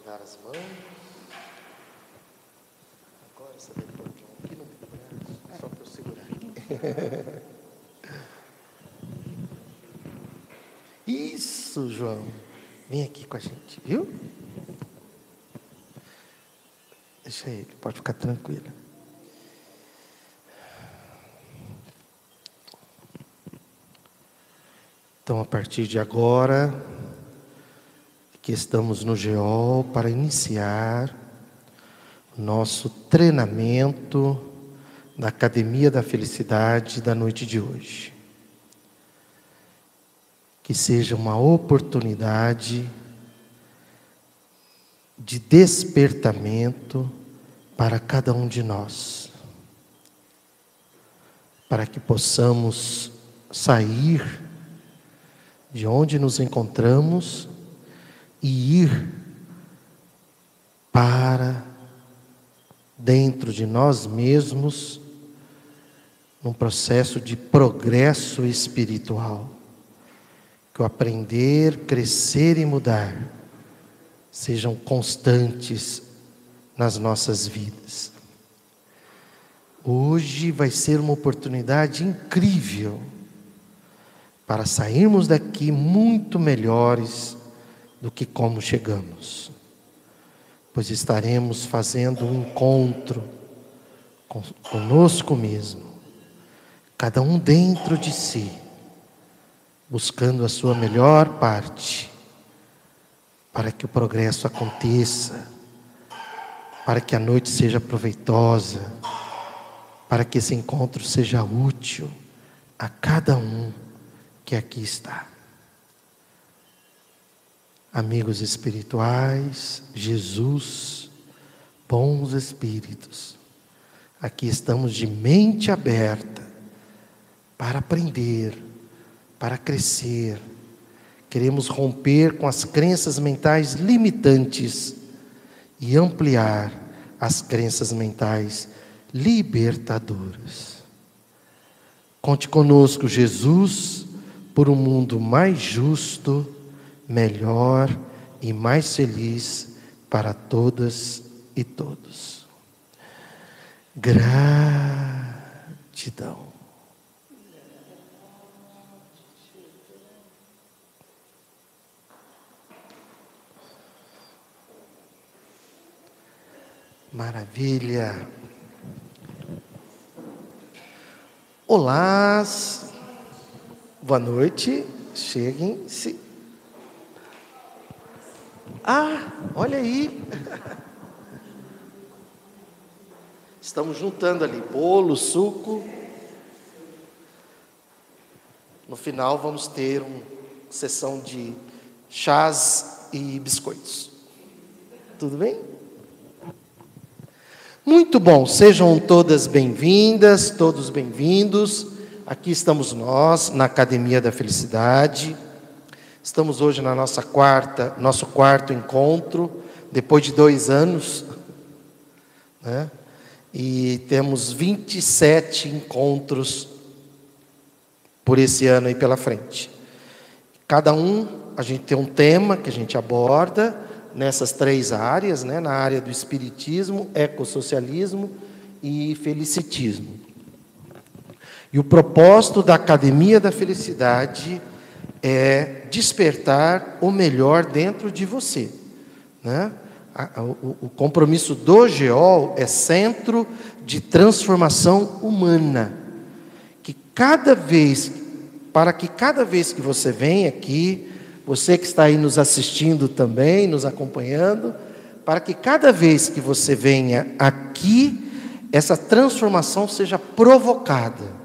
dar as mãos. Agora essa depois aqui no braço, só para eu segurar aqui. Isso, João. Vem aqui com a gente, viu? Deixa ele, pode ficar tranquilo. Então, a partir de agora, que estamos no GEOL para iniciar nosso treinamento da Academia da Felicidade da noite de hoje. Que seja uma oportunidade de despertamento para cada um de nós, para que possamos sair de onde nos encontramos e ir para dentro de nós mesmos num processo de progresso espiritual. Que o aprender, crescer e mudar sejam constantes nas nossas vidas. Hoje vai ser uma oportunidade incrível para sairmos daqui muito melhores do que como chegamos, pois estaremos fazendo um encontro conosco mesmo, cada um dentro de si, buscando a sua melhor parte, para que o progresso aconteça, para que a noite seja proveitosa, para que esse encontro seja útil a cada um que aqui está amigos espirituais, Jesus, bons espíritos. Aqui estamos de mente aberta para aprender, para crescer. Queremos romper com as crenças mentais limitantes e ampliar as crenças mentais libertadoras. Conte conosco, Jesus, por um mundo mais justo melhor e mais feliz para todas e todos. Gratidão. Maravilha. Olá, boa noite, cheguem-se. Ah, olha aí. Estamos juntando ali bolo, suco. No final vamos ter uma sessão de chás e biscoitos. Tudo bem? Muito bom, sejam todas bem-vindas, todos bem-vindos. Aqui estamos nós, na Academia da Felicidade. Estamos hoje na nossa quarta, nosso quarto encontro, depois de dois anos, né? e temos 27 encontros por esse ano aí pela frente. Cada um, a gente tem um tema que a gente aborda nessas três áreas, né? na área do espiritismo, ecossocialismo e felicitismo. E o propósito da Academia da Felicidade é despertar o melhor dentro de você. Né? O compromisso do GEOL é centro de transformação humana. Que cada vez, para que cada vez que você vem aqui, você que está aí nos assistindo também, nos acompanhando, para que cada vez que você venha aqui, essa transformação seja provocada.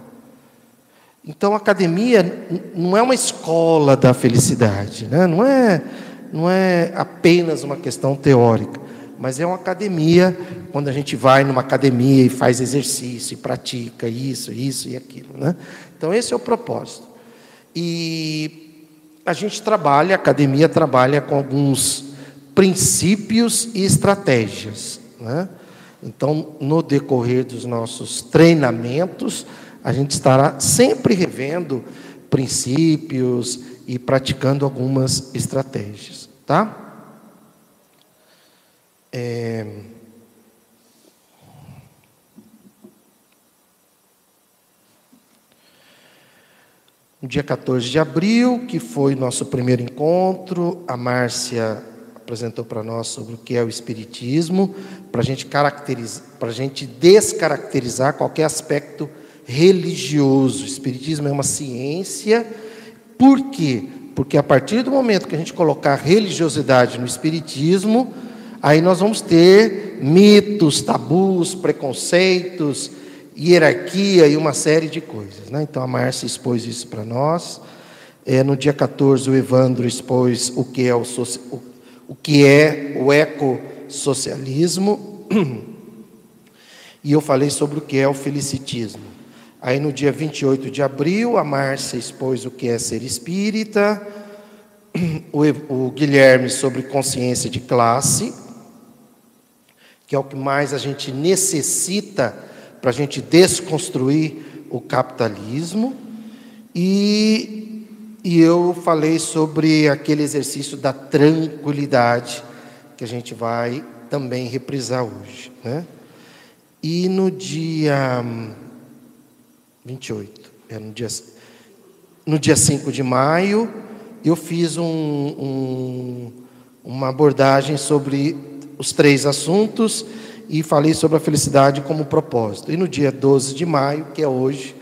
Então, a academia não é uma escola da felicidade, né? não, é, não é apenas uma questão teórica, mas é uma academia, quando a gente vai numa academia e faz exercício, e pratica isso, isso e aquilo. Né? Então, esse é o propósito. E a gente trabalha, a academia trabalha com alguns princípios e estratégias. Né? Então, no decorrer dos nossos treinamentos, a gente estará sempre revendo princípios e praticando algumas estratégias, tá? É... No dia 14 de abril, que foi nosso primeiro encontro, a Márcia apresentou para nós sobre o que é o Espiritismo, para a gente caracterizar, a gente descaracterizar qualquer aspecto religioso. O Espiritismo é uma ciência. Por quê? Porque a partir do momento que a gente colocar religiosidade no Espiritismo, aí nós vamos ter mitos, tabus, preconceitos, hierarquia e uma série de coisas. Né? Então a Márcia expôs isso para nós. É, no dia 14, o Evandro expôs o que é o, o, o, que é o ecossocialismo. E eu falei sobre o que é o felicitismo. Aí no dia 28 de abril, a Márcia expôs o que é ser espírita, o, o Guilherme sobre consciência de classe, que é o que mais a gente necessita para a gente desconstruir o capitalismo, e, e eu falei sobre aquele exercício da tranquilidade, que a gente vai também reprisar hoje. Né? E no dia 28. É no dia, no dia 5 de maio, eu fiz um, um, uma abordagem sobre os três assuntos e falei sobre a felicidade como propósito. E no dia 12 de maio, que é hoje,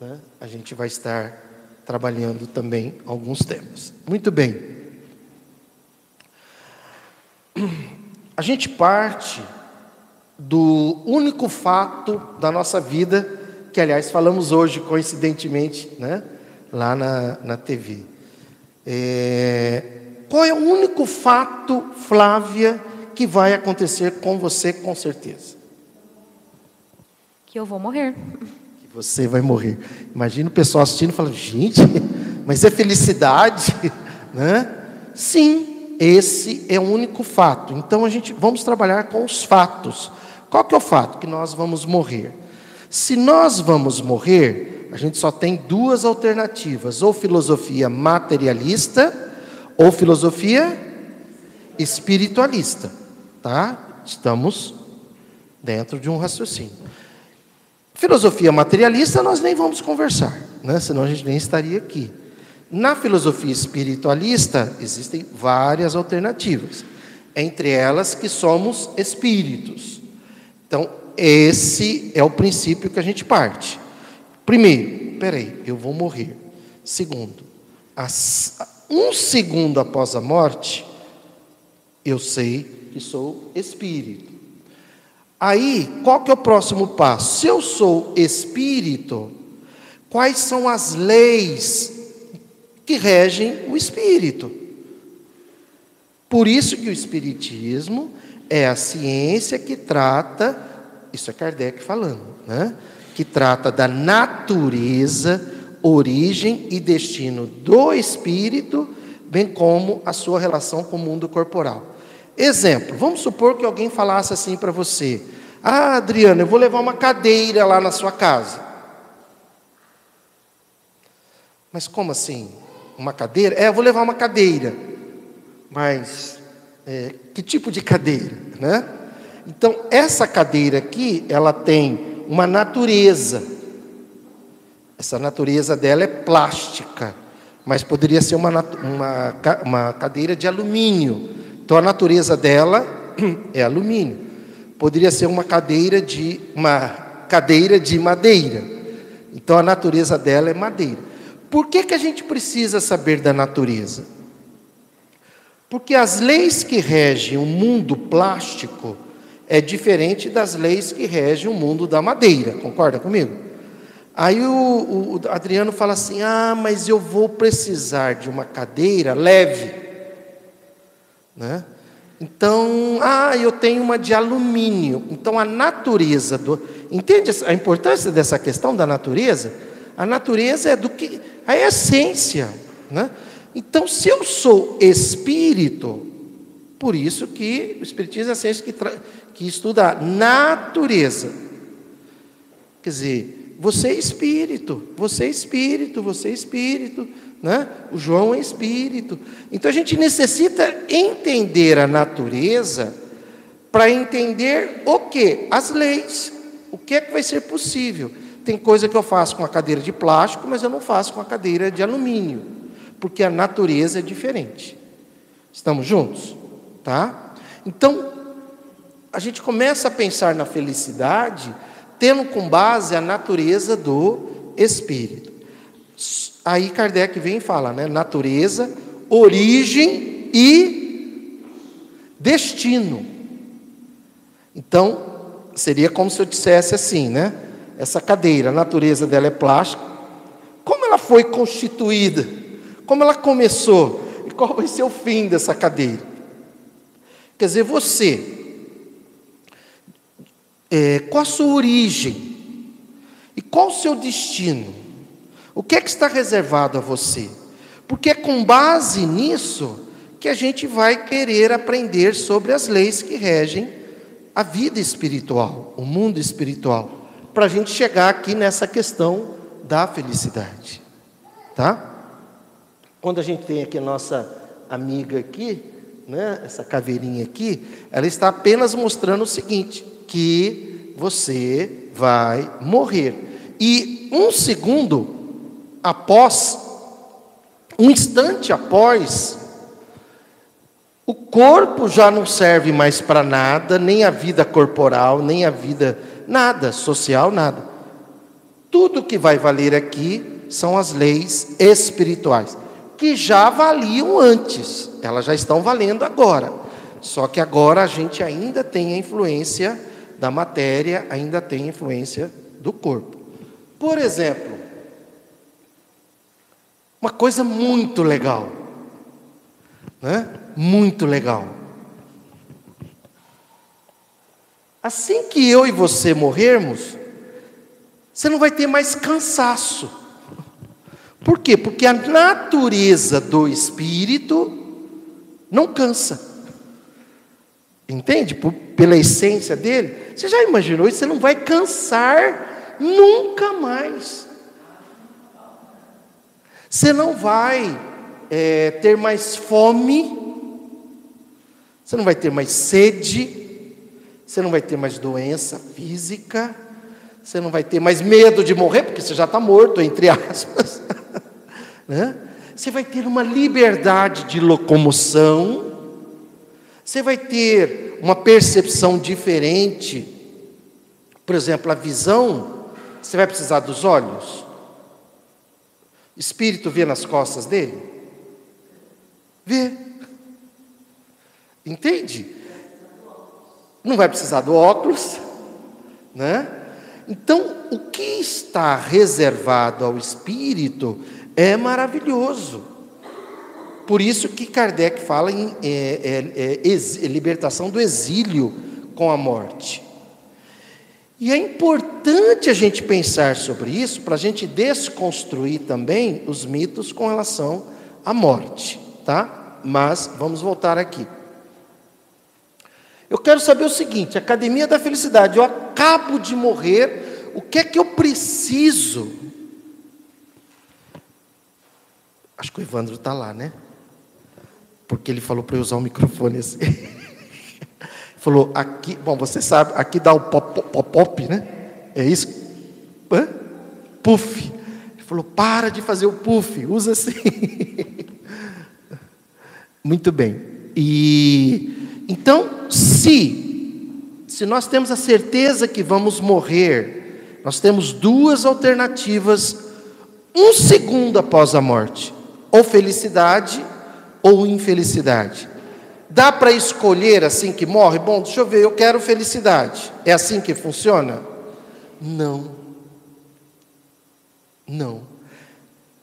né, a gente vai estar trabalhando também alguns temas. Muito bem. A gente parte do único fato da nossa vida que aliás falamos hoje, coincidentemente, né? lá na, na TV. É, qual é o único fato, Flávia, que vai acontecer com você com certeza? Que eu vou morrer. Que você vai morrer. Imagina o pessoal assistindo e falando, gente, mas é felicidade, né? Sim, esse é o único fato. Então a gente vamos trabalhar com os fatos. Qual que é o fato? Que nós vamos morrer. Se nós vamos morrer, a gente só tem duas alternativas: ou filosofia materialista, ou filosofia espiritualista. Tá? Estamos dentro de um raciocínio. Filosofia materialista nós nem vamos conversar, né? senão a gente nem estaria aqui. Na filosofia espiritualista existem várias alternativas, entre elas que somos espíritos. Então, esse é o princípio que a gente parte. Primeiro, peraí, eu vou morrer. Segundo, um segundo após a morte, eu sei que sou espírito. Aí, qual que é o próximo passo? Se eu sou espírito, quais são as leis que regem o espírito? Por isso que o espiritismo é a ciência que trata isso é Kardec falando, né? que trata da natureza, origem e destino do espírito, bem como a sua relação com o mundo corporal. Exemplo, vamos supor que alguém falasse assim para você: Ah, Adriana, eu vou levar uma cadeira lá na sua casa. Mas como assim? Uma cadeira? É, eu vou levar uma cadeira. Mas é, que tipo de cadeira, né? Então, essa cadeira aqui, ela tem uma natureza. Essa natureza dela é plástica, mas poderia ser uma, uma, uma cadeira de alumínio. Então, a natureza dela é alumínio. Poderia ser uma cadeira de uma cadeira de madeira. Então, a natureza dela é madeira. Por que, que a gente precisa saber da natureza? Porque as leis que regem o mundo plástico é diferente das leis que regem o mundo da madeira, concorda comigo? Aí o, o Adriano fala assim: ah, mas eu vou precisar de uma cadeira leve, né? Então, ah, eu tenho uma de alumínio. Então, a natureza do. Entende a importância dessa questão da natureza? A natureza é do que. a essência. Né? Então, se eu sou espírito, por isso que o Espiritismo é a ciência que, que estuda a natureza. Quer dizer, você é espírito, você é espírito, você é espírito. Né? O João é espírito. Então a gente necessita entender a natureza para entender o que? As leis. O que é que vai ser possível? Tem coisa que eu faço com a cadeira de plástico, mas eu não faço com a cadeira de alumínio, porque a natureza é diferente. Estamos juntos? Tá? Então, a gente começa a pensar na felicidade tendo com base a natureza do espírito. Aí Kardec vem e fala, né? Natureza, origem e destino. Então, seria como se eu dissesse assim, né? Essa cadeira, a natureza dela é plástica. Como ela foi constituída? Como ela começou? E qual vai ser o fim dessa cadeira? Quer dizer, você, é, qual a sua origem? E qual o seu destino? O que é que está reservado a você? Porque é com base nisso que a gente vai querer aprender sobre as leis que regem a vida espiritual, o mundo espiritual, para a gente chegar aqui nessa questão da felicidade, tá? Quando a gente tem aqui a nossa amiga aqui, né, essa caveirinha aqui, ela está apenas mostrando o seguinte: que você vai morrer. E um segundo após, um instante após, o corpo já não serve mais para nada, nem a vida corporal, nem a vida, nada, social, nada. Tudo que vai valer aqui são as leis espirituais, que já valiam antes, elas já estão valendo agora. Só que agora a gente ainda tem a influência da matéria, ainda tem influência do corpo. Por exemplo, uma coisa muito legal. Né? Muito legal. Assim que eu e você morrermos, você não vai ter mais cansaço. Por quê? Porque a natureza do espírito não cansa. Entende? Pela essência dele. Você já imaginou isso? Você não vai cansar nunca mais. Você não vai é, ter mais fome, você não vai ter mais sede, você não vai ter mais doença física, você não vai ter mais medo de morrer, porque você já está morto, entre aspas. né? Você vai ter uma liberdade de locomoção, você vai ter uma percepção diferente. Por exemplo, a visão, você vai precisar dos olhos? Espírito vê nas costas dele? Vê. Entende? Não vai precisar do óculos, né? Então, o que está reservado ao espírito é maravilhoso. Por isso que Kardec fala em é, é, é, libertação do exílio com a morte. E é importante a gente pensar sobre isso para a gente desconstruir também os mitos com relação à morte, tá? Mas vamos voltar aqui. Eu quero saber o seguinte: Academia da Felicidade, eu acabo de morrer, o que é que eu preciso? Acho que o Evandro está lá, né? Porque ele falou para eu usar o microfone assim. Falou, aqui, bom, você sabe, aqui dá o pop-pop, né? É isso? Hã? Puff. Ele falou, para de fazer o puff, usa assim. Muito bem. E então, se se nós temos a certeza que vamos morrer, nós temos duas alternativas um segundo após a morte, ou felicidade ou infelicidade. Dá para escolher assim que morre? Bom, deixa eu ver, eu quero felicidade. É assim que funciona? Não. Não.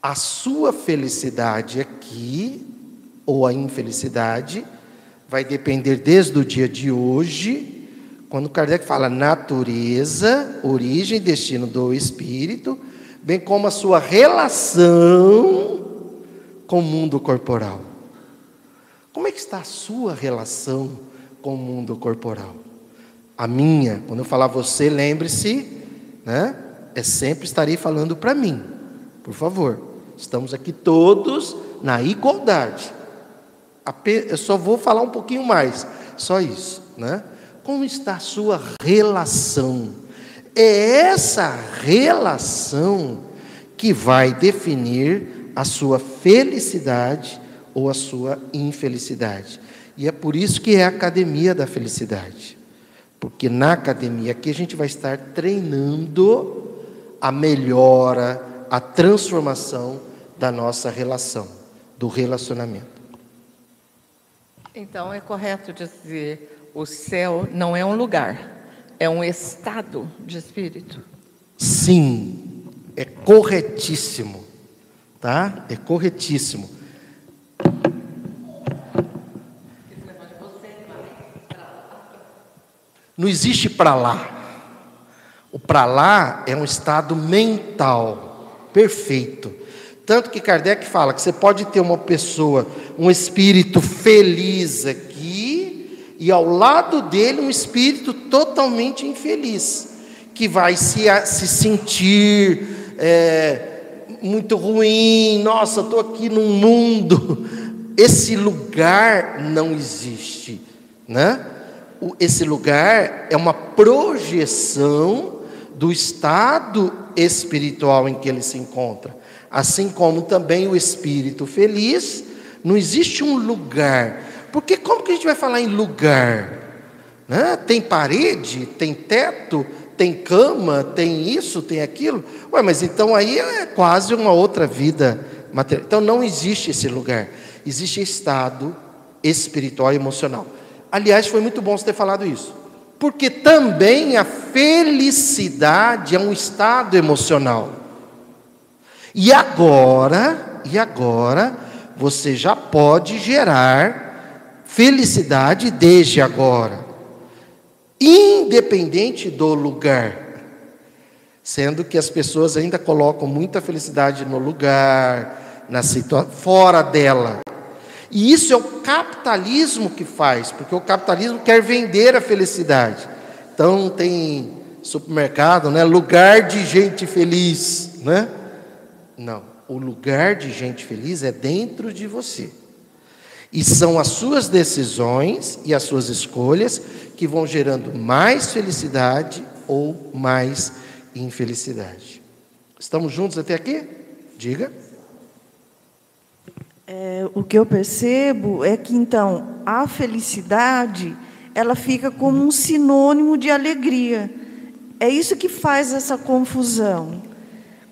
A sua felicidade aqui, ou a infelicidade, vai depender desde o dia de hoje, quando Kardec fala natureza, origem e destino do espírito, bem como a sua relação com o mundo corporal. Como é que está a sua relação com o mundo corporal? A minha, quando eu falar você, lembre-se, né? É sempre estarei falando para mim. Por favor, estamos aqui todos na igualdade. Eu só vou falar um pouquinho mais, só isso, né? Como está a sua relação? É essa relação que vai definir a sua felicidade ou a sua infelicidade. E é por isso que é a academia da felicidade. Porque na academia aqui a gente vai estar treinando a melhora, a transformação da nossa relação, do relacionamento. Então é correto dizer: o céu não é um lugar, é um estado de espírito? Sim, é corretíssimo, tá? É corretíssimo. Não existe para lá. O para lá é um estado mental perfeito. Tanto que Kardec fala que você pode ter uma pessoa, um espírito feliz aqui, e ao lado dele um espírito totalmente infeliz, que vai se, se sentir é, muito ruim, nossa, estou aqui num mundo. Esse lugar não existe, né? Esse lugar é uma projeção do estado espiritual em que ele se encontra. Assim como também o espírito feliz, não existe um lugar. Porque como que a gente vai falar em lugar? Né? Tem parede, tem teto, tem cama, tem isso, tem aquilo. Ué, mas então aí é quase uma outra vida material. Então não existe esse lugar. Existe estado espiritual e emocional. Aliás, foi muito bom você ter falado isso. Porque também a felicidade é um estado emocional. E agora, e agora, você já pode gerar felicidade desde agora independente do lugar. Sendo que as pessoas ainda colocam muita felicidade no lugar, na situação, fora dela. E isso é o capitalismo que faz, porque o capitalismo quer vender a felicidade. Então tem supermercado, né? Lugar de gente feliz, né? Não, o lugar de gente feliz é dentro de você. E são as suas decisões e as suas escolhas que vão gerando mais felicidade ou mais infelicidade. Estamos juntos até aqui? Diga. É, o que eu percebo é que então a felicidade ela fica como um sinônimo de alegria. É isso que faz essa confusão.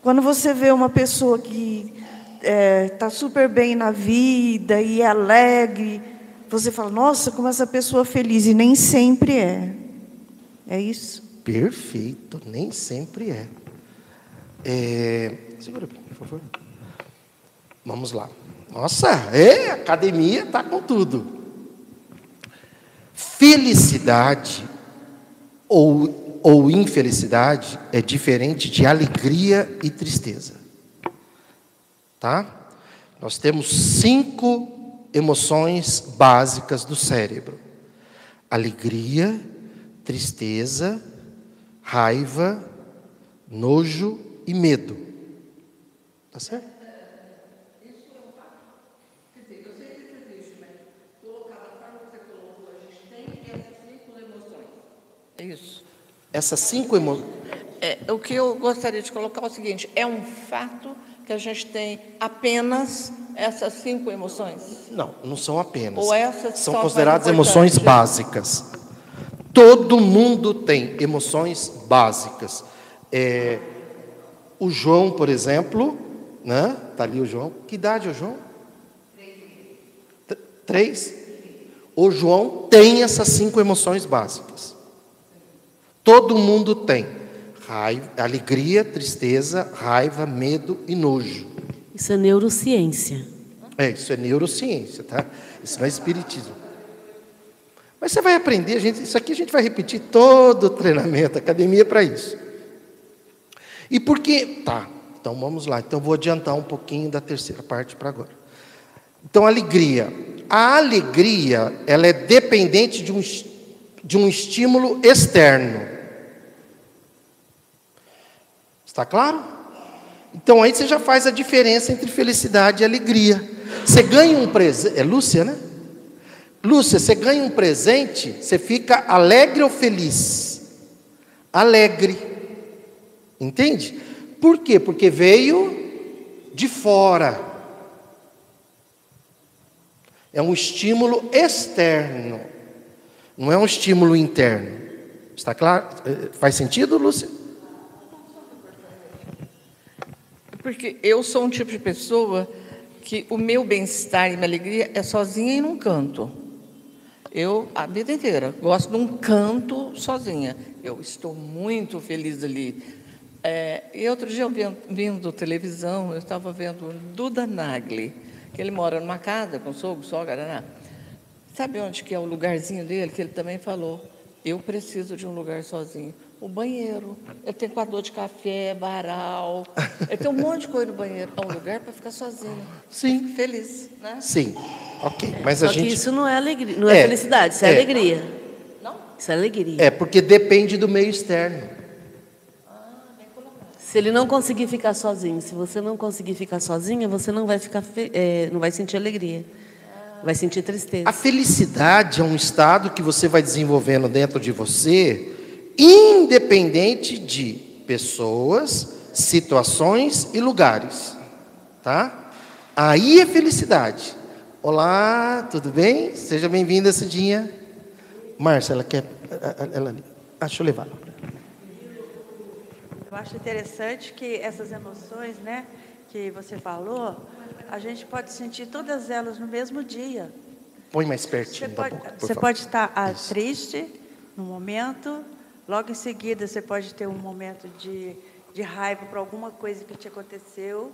Quando você vê uma pessoa que está é, tá super bem na vida e é alegre, você fala, nossa, como essa pessoa feliz, e nem sempre é. É isso? Perfeito, nem sempre é. é... Segura, por favor. Vamos lá. Nossa, é, academia está com tudo. Felicidade ou, ou infelicidade é diferente de alegria e tristeza. Tá? Nós temos cinco emoções básicas do cérebro: alegria, tristeza, raiva, nojo e medo. Tá certo? Isso. Essas cinco emoções. É, o que eu gostaria de colocar é o seguinte: é um fato que a gente tem apenas essas cinco emoções? Não, não são apenas. Ou essas são consideradas emoções básicas. Todo mundo tem emoções básicas. É, o João, por exemplo, né? Tá ali o João. Que idade é o João? Três. O João tem essas cinco emoções básicas. Todo mundo tem. Raiva, alegria, tristeza, raiva, medo e nojo. Isso é neurociência. É, isso é neurociência, tá? Isso não é espiritismo. Mas você vai aprender, gente, isso aqui a gente vai repetir todo o treinamento, academia para isso. E por que? Tá, então vamos lá. Então vou adiantar um pouquinho da terceira parte para agora. Então, alegria. A alegria, ela é dependente de um, de um estímulo externo. Está claro? Então aí você já faz a diferença entre felicidade e alegria. Você ganha um presente. É Lúcia, né? Lúcia, você ganha um presente, você fica alegre ou feliz? Alegre. Entende? Por quê? Porque veio de fora. É um estímulo externo, não é um estímulo interno. Está claro? Eh, faz sentido, Lúcia? Porque eu sou um tipo de pessoa que o meu bem-estar e minha alegria é sozinha e num canto. Eu, a vida inteira, gosto de um canto sozinha. Eu estou muito feliz ali. É, e outro dia, eu vendo, televisão, eu estava vendo Duda Nagli, que ele mora numa casa com sogro, sogra, né? Sabe onde que é o lugarzinho dele? Que ele também falou, eu preciso de um lugar sozinho. O banheiro. Ele tem coador de café, varal. Ele tem um monte de coisa no banheiro. É um lugar para ficar sozinho. Sim. Feliz, né? Sim. Ok. Mas Só a que gente. isso não é alegria, não é, É, felicidade, isso é, é. alegria. Não? Isso é alegria. É, porque depende do meio externo. Se ele não conseguir ficar sozinho, se você não conseguir ficar sozinha, você não vai ficar, fe- é, não vai sentir alegria, vai sentir tristeza. A felicidade é um estado que você vai desenvolvendo dentro de você, independente de pessoas, situações e lugares. Tá? Aí é felicidade. Olá, tudo bem? Seja bem-vinda, Cidinha. Márcia, ela quer. Ela, ah, deixa eu levar. Eu acho interessante que essas emoções, né, que você falou, a gente pode sentir todas elas no mesmo dia. Põe mais Você pertinho da pode, boca, você pode estar ah, Isso. triste no momento, logo em seguida você pode ter um momento de, de raiva por alguma coisa que te aconteceu.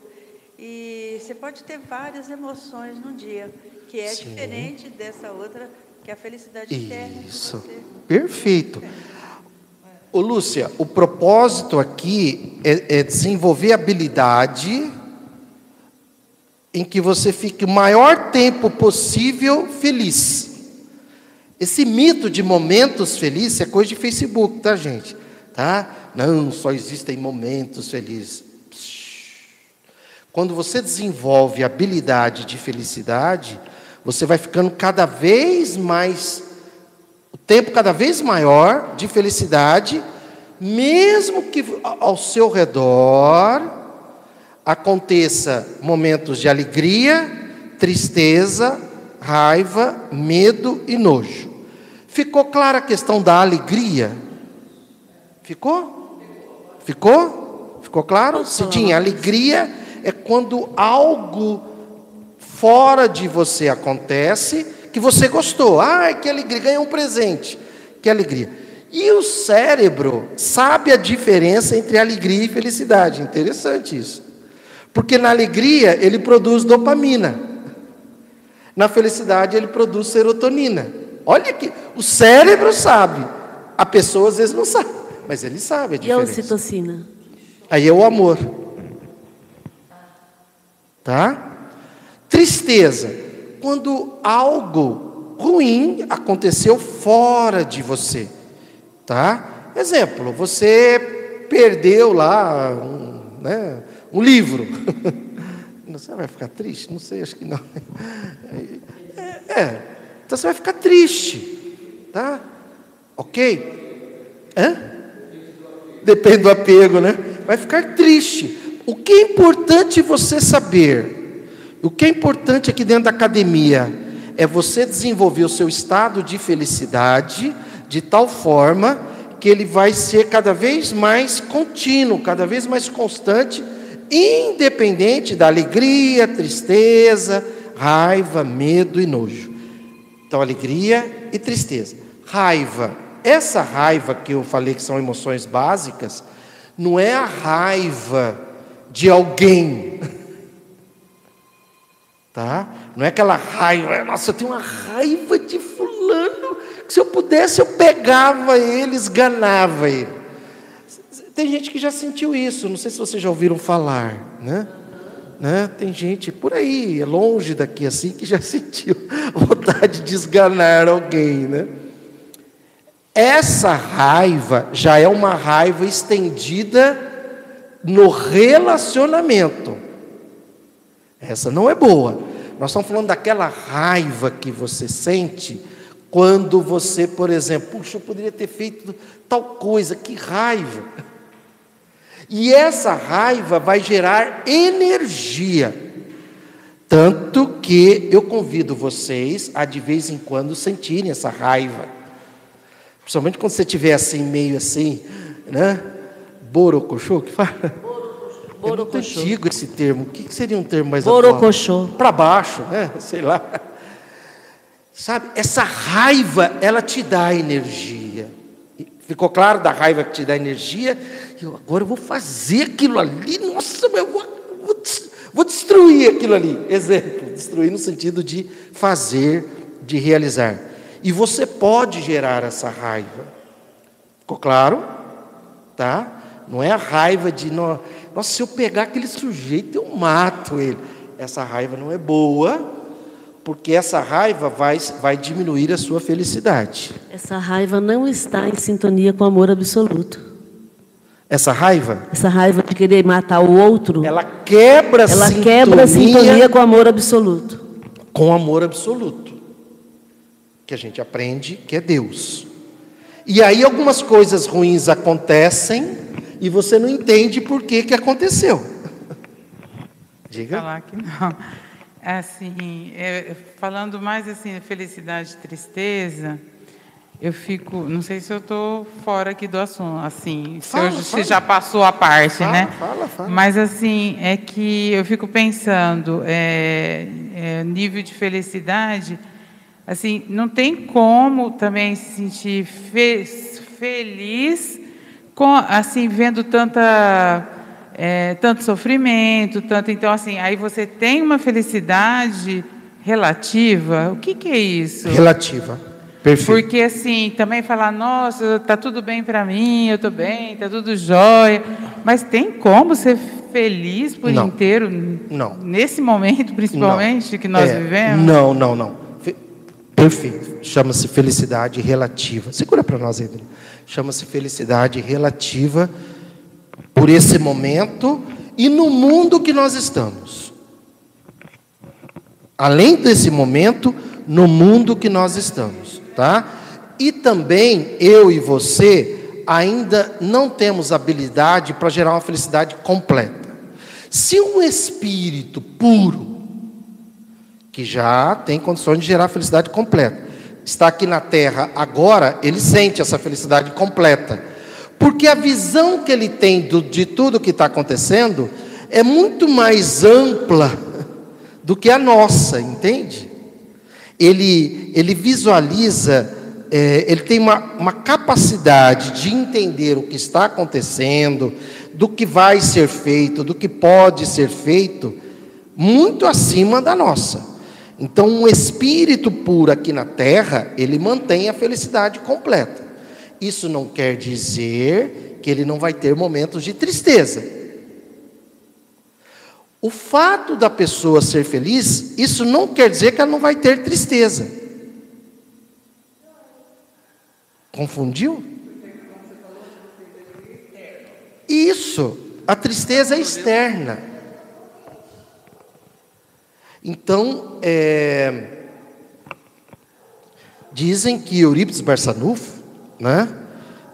E você pode ter várias emoções no dia, que é Sim. diferente dessa outra, que é a felicidade interna. Isso. você- Perfeito. Ô, Lúcia, o propósito aqui é, é desenvolver habilidade em que você fique o maior tempo possível feliz. Esse mito de momentos felizes é coisa de Facebook, tá, gente? Tá? Não, só existem momentos felizes. Quando você desenvolve a habilidade de felicidade, você vai ficando cada vez mais, o tempo cada vez maior de felicidade, mesmo que ao seu redor aconteça momentos de alegria, tristeza, raiva, medo e nojo. Ficou clara a questão da alegria? Ficou? Ficou? Ficou claro? Cidinha, alegria é quando algo fora de você acontece que você gostou. Ai, que alegria, ganhou um presente. Que alegria. E o cérebro sabe a diferença entre alegria e felicidade. Interessante isso. Porque na alegria ele produz dopamina. Na felicidade ele produz serotonina. Olha que o cérebro sabe. A pessoa às vezes não sabe, mas ele sabe a E a diferença. ocitocina? Aí é o amor. Tá? Tristeza. Quando algo ruim aconteceu fora de você. Tá? Exemplo, você perdeu lá um, né, um livro. Você vai ficar triste? Não sei, acho que não. É, é. então você vai ficar triste. Tá? Ok? Hã? Depende do apego, né? Vai ficar triste. O que é importante você saber, o que é importante aqui dentro da academia, é você desenvolver o seu estado de felicidade de tal forma que ele vai ser cada vez mais contínuo, cada vez mais constante, independente da alegria, tristeza, raiva, medo e nojo. Então, alegria e tristeza. Raiva. Essa raiva que eu falei que são emoções básicas, não é a raiva de alguém. Tá? Não é aquela raiva, nossa, eu tenho uma raiva de fulano, que se eu pudesse eu pegava ele, esganava ele. Tem gente que já sentiu isso, não sei se vocês já ouviram falar, né? né? Tem gente por aí, longe daqui assim, que já sentiu vontade de esganar alguém, né? Essa raiva já é uma raiva estendida no relacionamento. Essa não é boa. Nós estamos falando daquela raiva que você sente quando você, por exemplo, puxa, eu poderia ter feito tal coisa, que raiva. E essa raiva vai gerar energia. Tanto que eu convido vocês a de vez em quando sentirem essa raiva. Principalmente quando você estiver assim, meio assim, né? Borocochô, que fala? É muito antigo esse termo. O que seria um termo mais Borocochô. Para baixo, né? Sei lá. Sabe, essa raiva, ela te dá energia. Ficou claro da raiva que te dá energia? Eu, agora vou fazer aquilo ali, nossa, eu vou, vou destruir aquilo ali. Exemplo, destruir no sentido de fazer, de realizar. E você pode gerar essa raiva. Ficou claro? Tá? Não é a raiva de, nossa, se eu pegar aquele sujeito, eu mato ele. Essa raiva não é boa, porque essa raiva vai, vai diminuir a sua felicidade. Essa raiva não está em sintonia com o amor absoluto. Essa raiva? Essa raiva de querer matar o outro. Ela quebra ela sintonia, quebra a sintonia com o amor absoluto. Com o amor absoluto. Que a gente aprende que é Deus. E aí algumas coisas ruins acontecem e você não entende por que, que aconteceu. Diga. Falar que não. Assim, é, falando mais assim, felicidade e tristeza, eu fico, não sei se eu estou fora aqui do assunto, assim, fala, se, eu, se já passou a parte, fala, né? Fala, fala. Mas assim, é que eu fico pensando, é, é, nível de felicidade, assim, não tem como também se sentir fe feliz com, assim, vendo tanta é, tanto sofrimento, tanto então assim, aí você tem uma felicidade relativa. O que, que é isso? Relativa. Perfeito. Porque assim, também falar, nossa, tá tudo bem para mim, eu tô bem, tá tudo jóia, mas tem como ser feliz por Não. inteiro? Não. Nesse momento, principalmente Não. que nós É, vivemos? Não, não, não. Fe- Perfeito. Chama-se felicidade relativa. Segura para nós, Edri. Chama-se felicidade relativa por esse momento e no mundo que nós estamos. Além desse momento, no mundo que nós estamos, tá? E também eu e você ainda não temos habilidade para gerar uma felicidade completa. Se um espírito puro, que já tem condições de gerar felicidade completa, está aqui na terra agora, ele sente essa felicidade completa. Porque a visão que ele tem do- de tudo que está acontecendo é muito mais ampla do que a nossa, entende? Ele, ele visualiza, é, ele tem uma, uma capacidade de entender o que está acontecendo, do que vai ser feito, do que pode ser feito, muito acima da nossa. Então, um espírito puro aqui na terra, ele mantém a felicidade completa. Isso não quer dizer que ele não vai ter momentos de tristeza. O fato da pessoa ser feliz, isso não quer dizer que ela não vai ter tristeza. Confundiu? Isso, a tristeza é externa. Então, é, dizem que Eurípides Barçanufo, né,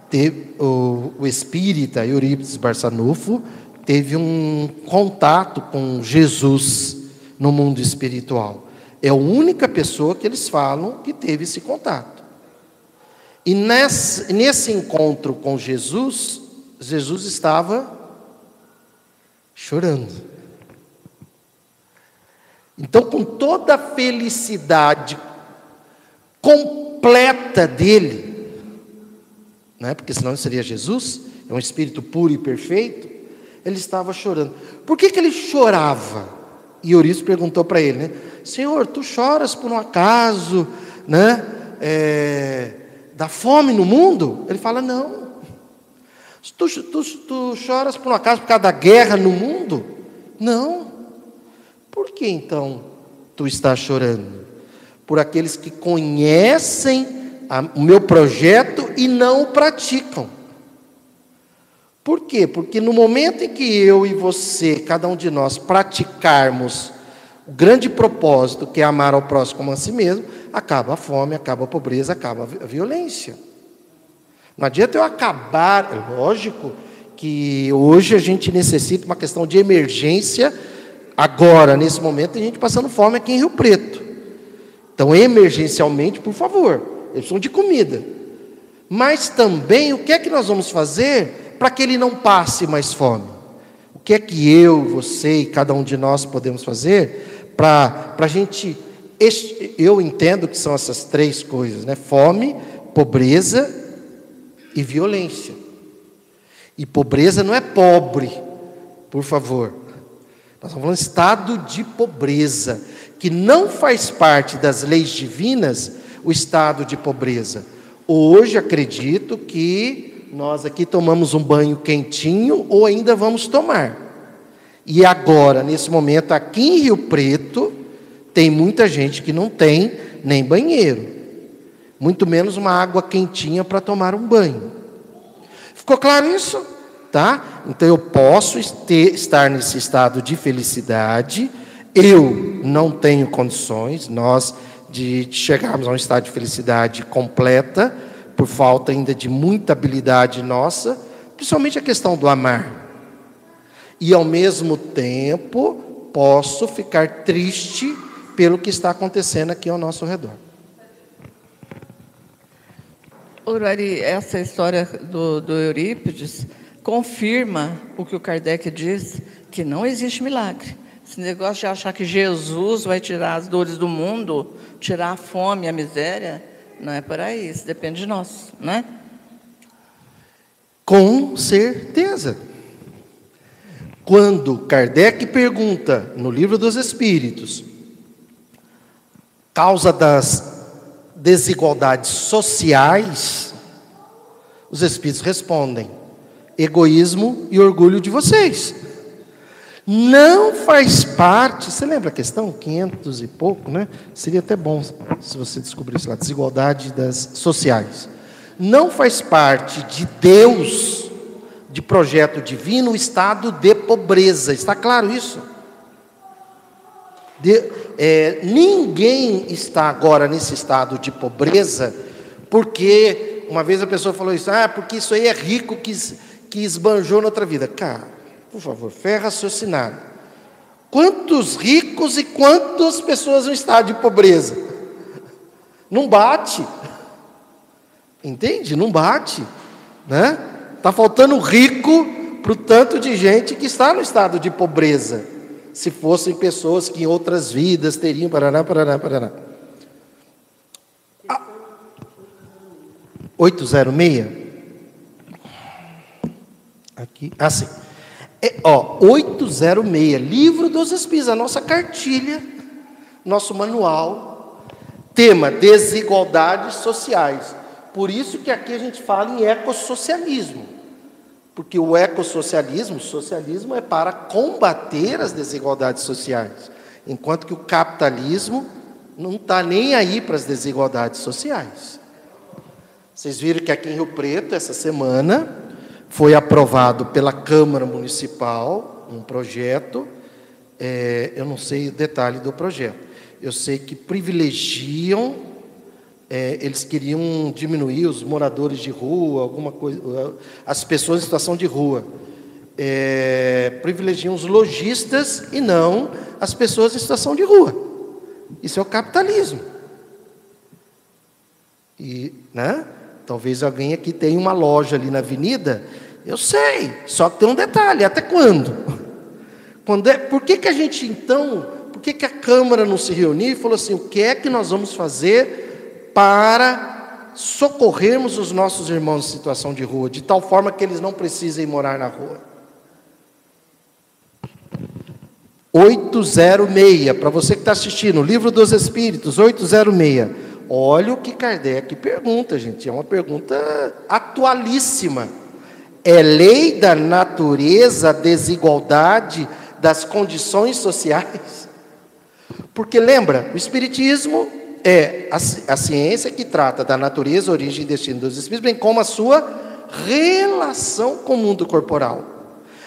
teve, o, o espírita Eurípides Barçanufo teve um contato com Jesus no mundo espiritual. É a única pessoa que eles falam que teve esse contato. E nesse, nesse encontro com Jesus, Jesus estava chorando. Então, com toda a felicidade completa dele, né? porque senão seria Jesus, é um espírito puro e perfeito, ele estava chorando. Por que, que ele chorava? E Eurico perguntou para ele, né? Senhor, tu choras por um acaso, né? É, da fome no mundo? Ele fala, não. Tu, tu, tu choras por um acaso por causa da guerra no mundo? Não. Por que então tu estás chorando? Por aqueles que conhecem a, o meu projeto e não o praticam. Por quê? Porque no momento em que eu e você, cada um de nós, praticarmos o grande propósito que é amar ao próximo como a si mesmo, acaba a fome, acaba a pobreza, acaba a violência. Não adianta eu acabar, é lógico que hoje a gente necessita uma questão de emergência, agora, nesse momento, tem gente passando fome aqui em Rio Preto. Então, emergencialmente, por favor, eles precisam de comida. Mas também, o que é que nós vamos fazer para que ele não passe mais fome. O que é que eu, você e cada um de nós podemos fazer para a gente. Eu entendo que são essas três coisas, né? Fome, pobreza e violência. E pobreza não é pobre, por favor. Nós estamos falando de estado de pobreza, que não faz parte das leis divinas o estado de pobreza. Hoje acredito que nós aqui tomamos um banho quentinho ou ainda vamos tomar. E agora, nesse momento, aqui em Rio Preto, tem muita gente que não tem nem banheiro, muito menos uma água quentinha para tomar um banho. Ficou claro isso? Tá? Então eu posso ter, estar nesse estado de felicidade, eu não tenho condições, nós, de chegarmos a um estado de felicidade completa, por falta ainda de muita habilidade nossa, principalmente a questão do amar. E ao mesmo tempo, posso ficar triste pelo que está acontecendo aqui ao nosso redor. Urari, essa história do, do Eurípides confirma o que o Kardec diz, que não existe milagre. Esse negócio de achar que Jesus vai tirar as dores do mundo, tirar a fome, a miséria, não é para isso, depende de nós, né? Com certeza. Quando Kardec pergunta no livro dos Espíritos, causa das desigualdades sociais, os Espíritos respondem: egoísmo e orgulho de vocês não faz parte. Você lembra a questão? 500 e pouco, né? Seria até bom se você descobrisse lá, desigualdade das sociais. Não faz parte de Deus, de projeto divino, o estado de pobreza. Está claro isso? De, é, ninguém está agora nesse estado de pobreza, porque uma vez a pessoa falou isso, ah, porque isso aí é rico que, que esbanjou na outra vida. Cara, por favor, fé raciocinada. Quantos ricos e quantas pessoas no estado de pobreza? Não bate. Entende? Não bate. Né? Está faltando rico para o tanto de gente que está no estado de pobreza. Se fossem pessoas que em outras vidas teriam. Paraná, paraná, paraná. Ah, 806? Aqui. Ah, sim. É, ó, 806, Livro dos Espíritos, a nossa cartilha, nosso manual. Tema: desigualdades sociais. Por isso que aqui a gente fala em ecossocialismo. Porque o ecossocialismo, o socialismo é para combater as desigualdades sociais. Enquanto que o capitalismo não está nem aí para as desigualdades sociais. Vocês viram que aqui em Rio Preto, essa semana, foi aprovado pela Câmara Municipal um projeto, é, eu não sei o detalhe do projeto, eu sei que privilegiam, é, eles queriam diminuir os moradores de rua, alguma coisa, as pessoas em situação de rua. É, privilegiam os lojistas e não as pessoas em situação de rua. Isso é o capitalismo. E, né? Talvez alguém aqui tenha uma loja ali na avenida. Eu sei, só que tem um detalhe: até quando? quando é, por que, que a gente então, por que, que a Câmara não se reuniu e falou assim: o que é que nós vamos fazer para socorrermos os nossos irmãos em situação de rua, de tal forma que eles não precisem morar na rua. 806, para você que está assistindo, Livro dos Espíritos, 806. Olha o que Kardec pergunta, gente, é uma pergunta atualíssima. É lei da natureza a desigualdade das condições sociais? Porque lembra, o Espiritismo é a, a ciência que trata da natureza, origem e destino dos espíritos, bem como a sua relação com o mundo corporal.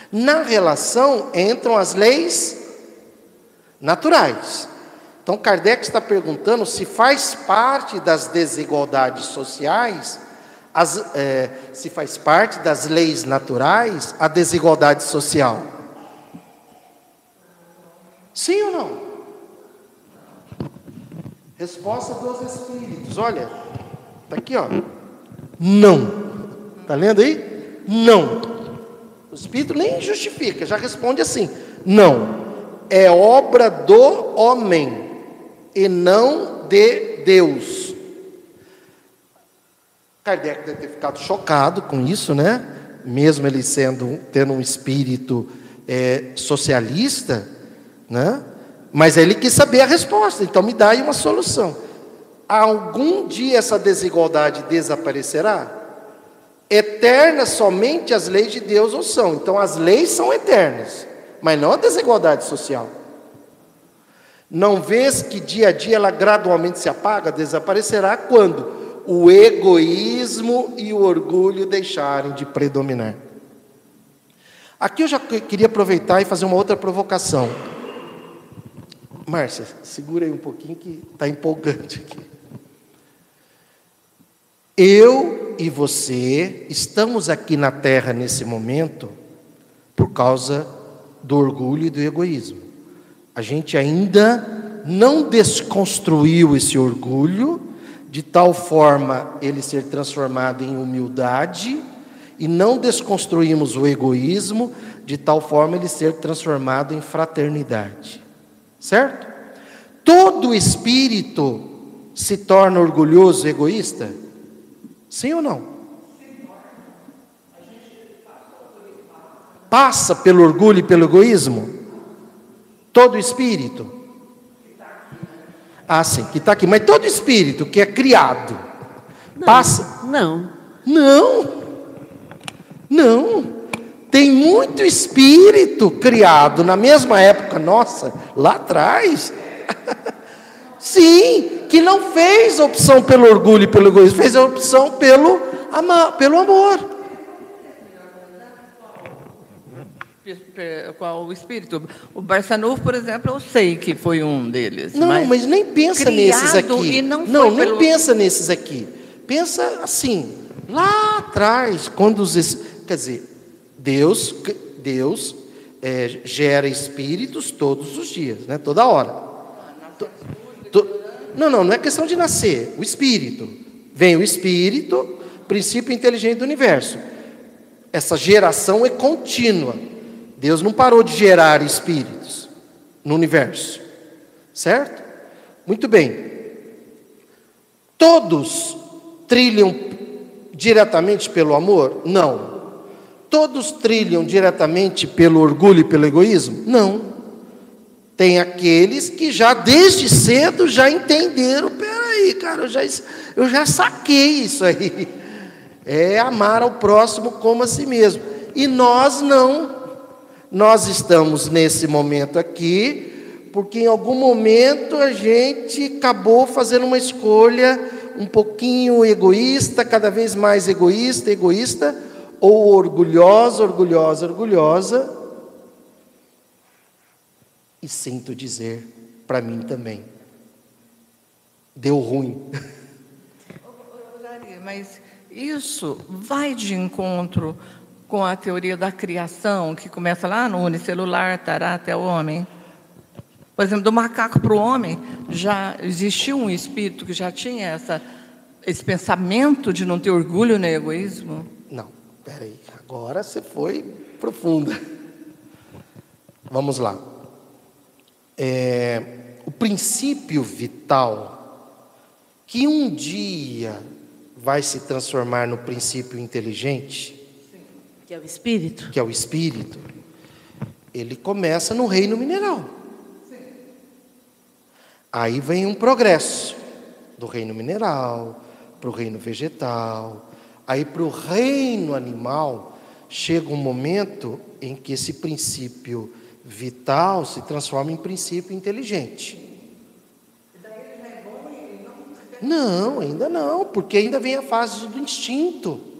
Na relação entram as leis naturais. Então, Kardec está perguntando se faz parte das desigualdades sociais, as, é, se faz parte das leis naturais a desigualdade social. Sim ou não? Resposta dos Espíritos. Olha, está aqui, ó. Não. Está lendo aí? Não. O Espírito nem justifica, já responde assim: não é obra do homem e não de Deus. Kardec deve ter ficado chocado com isso, né? Mesmo ele sendo tendo um espírito é, socialista, né? Mas ele quis saber a resposta. Então me dá aí uma solução. Algum dia essa desigualdade desaparecerá? Eternas somente as leis de Deus ou são. Então as leis são eternas mas não a desigualdade social. Não vês que dia a dia ela gradualmente se apaga, desaparecerá quando o egoísmo e o orgulho deixarem de predominar. Aqui eu já queria aproveitar e fazer uma outra provocação. Márcia, segura aí um pouquinho que está empolgante aqui. Eu e você estamos aqui na Terra nesse momento por causa do orgulho e do egoísmo. A gente ainda não desconstruiu esse orgulho de tal forma ele ser transformado em humildade e não desconstruímos o egoísmo de tal forma ele ser transformado em fraternidade. Certo? Todo espírito se torna orgulhoso egoísta? Sim ou não? passa pelo orgulho e pelo egoísmo? Todo espírito? Ah, sim, que está aqui. Mas todo espírito que é criado Não, passa? Não. Não. Não. Tem muito espírito criado na mesma época nossa, lá atrás. Sim, que não fez opção pelo orgulho e pelo egoísmo, fez a opção pelo, ama, pelo amor. Qual o espírito. O Barçanufo, por exemplo, eu sei que foi um deles. Não, mas, mas nem pensa nesses aqui. não, não nem pelo... pensa nesses aqui. Pensa assim, lá atrás, quando os quer dizer, Deus, Deus é, gera espíritos todos os dias, né? Toda hora. Não, não, não é questão de nascer. O espírito vem o espírito, princípio inteligente do universo. Essa geração é contínua. Deus não parou de gerar espíritos no universo, certo? Muito bem. Todos trilham diretamente pelo amor? Não. Todos trilham diretamente pelo orgulho e pelo egoísmo? Não. Tem aqueles que já desde cedo já entenderam, peraí, cara, eu já, eu já saquei isso aí. É amar ao próximo como a si mesmo. E nós não. Nós estamos nesse momento aqui, porque em algum momento a gente acabou fazendo uma escolha um pouquinho egoísta, cada vez mais egoísta, egoísta, ou orgulhosa, orgulhosa, orgulhosa. E sinto dizer para mim também, deu ruim. Mas isso vai de encontro com a teoria da criação, que começa lá no unicelular, tará até o homem. Por exemplo, do macaco para o homem, já existiu um espírito que já tinha essa, esse pensamento de não ter orgulho nem egoísmo? Não, peraí, agora você foi profunda. Vamos lá. É, o princípio vital que um dia vai se transformar no princípio inteligente, Que é o espírito. que é o espírito, ele começa no reino mineral. Aí vem um progresso do reino mineral para o reino vegetal, aí para o reino animal, chega um momento em que esse princípio vital se transforma em princípio inteligente. Não, ainda não, porque ainda vem a fase do instinto.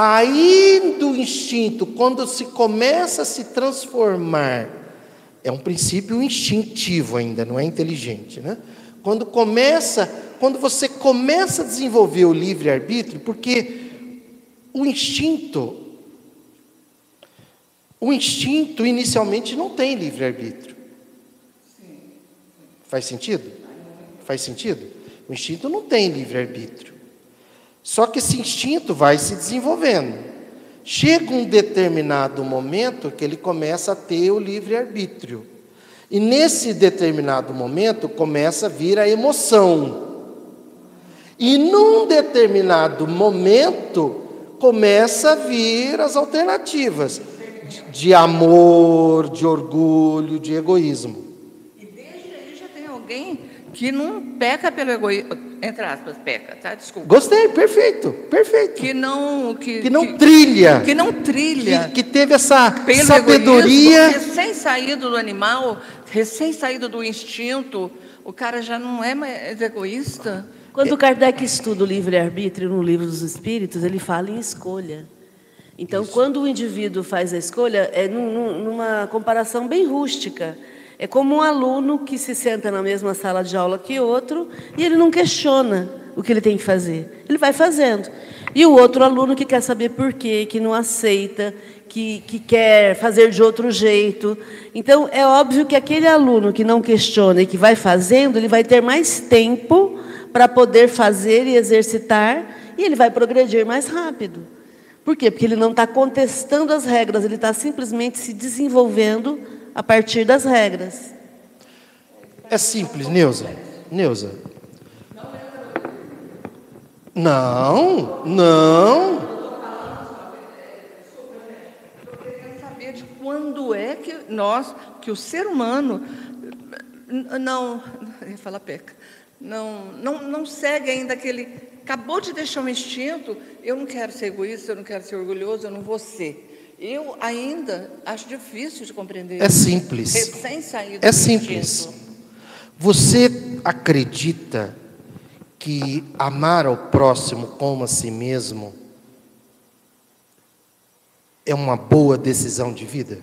Aí do instinto, quando se começa a se transformar, é um princípio instintivo ainda, não é inteligente, né? Quando começa, quando você começa a desenvolver o livre arbítrio, porque o instinto o instinto inicialmente não tem livre arbítrio. Faz sentido? Faz sentido? O instinto não tem livre arbítrio. Só que esse instinto vai se desenvolvendo. Chega um determinado momento que ele começa a ter o livre arbítrio. E nesse determinado momento começa a vir a emoção. E num determinado momento começa a vir as alternativas de, de amor, de orgulho, de egoísmo. E desde aí já tem alguém que não peca pelo egoísmo, entre aspas, peca, tá? Desculpa. Gostei, perfeito, perfeito. Que não. Que, Que não trilha. Que não trilha. Que, que teve essa pelo sabedoria. egoísmo, recém-saído do animal, recém-saído do instinto, o cara já não é mais egoísta. Quando Kardec estuda o livre-arbítrio no livro dos Espíritos, ele fala em escolha. Então, quando o indivíduo faz a escolha, é num- numa comparação bem rústica. É como um aluno que se senta na mesma sala de aula que outro e ele não questiona o que ele tem que fazer. Ele vai fazendo. E o outro aluno que quer saber por quê, que não aceita, que, que quer fazer de outro jeito. Então, é óbvio que aquele aluno que não questiona e que vai fazendo, ele vai ter mais tempo para poder fazer e exercitar e ele vai progredir mais rápido. Por quê? Porque ele não está contestando as regras, ele está simplesmente se desenvolvendo a partir das regras. É simples, Neuza. Neuza. Não, não. quer saber de quando é que nós, que o ser humano, não, eu falar peca, não, não, não segue ainda aquele, acabou de deixar o instinto, eu não quero ser egoísta, eu não quero ser orgulhoso, eu não vou ser. Eu ainda acho difícil de compreender. É simples. Recém-saído É do simples. Você acredita que amar ao próximo como a si mesmo é uma boa decisão de vida?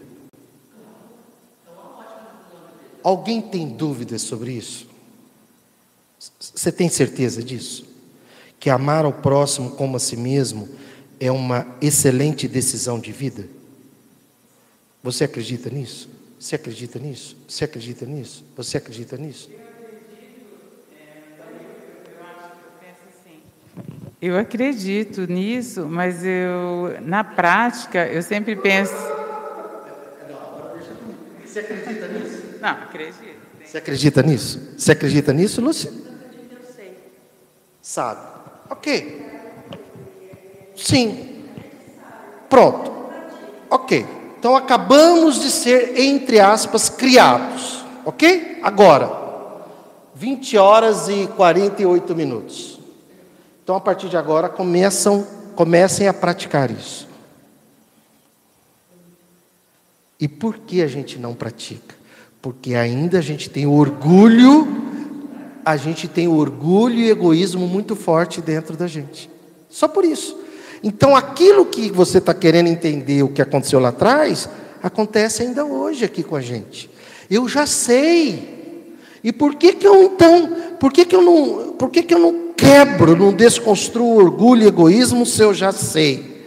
Alguém tem dúvidas sobre isso? Você tem certeza disso? Que amar ao próximo como a si mesmo é uma excelente decisão de vida? Você acredita nisso? Você acredita nisso? Você acredita nisso? Você acredita nisso? Eu acredito nisso, mas eu, na prática, eu sempre penso. Você acredita nisso? Não, acredito. Você acredita nisso? Você acredita nisso, Lúcia? Sabe. Ok. Sim. Pronto. Ok. Então acabamos de ser, entre aspas, criados. Ok? Agora, 20 horas e 48 minutos. Então, a partir de agora, começam, comecem a praticar isso. E por que a gente não pratica? Porque ainda a gente tem orgulho, a gente tem orgulho e egoísmo muito forte dentro da gente. Só por isso. Então, aquilo que você está querendo entender, o que aconteceu lá atrás, acontece ainda hoje aqui com a gente. Eu já sei. E por que que eu então, por que que eu não, por que que eu não quebro, não desconstruo orgulho e egoísmo se eu já sei?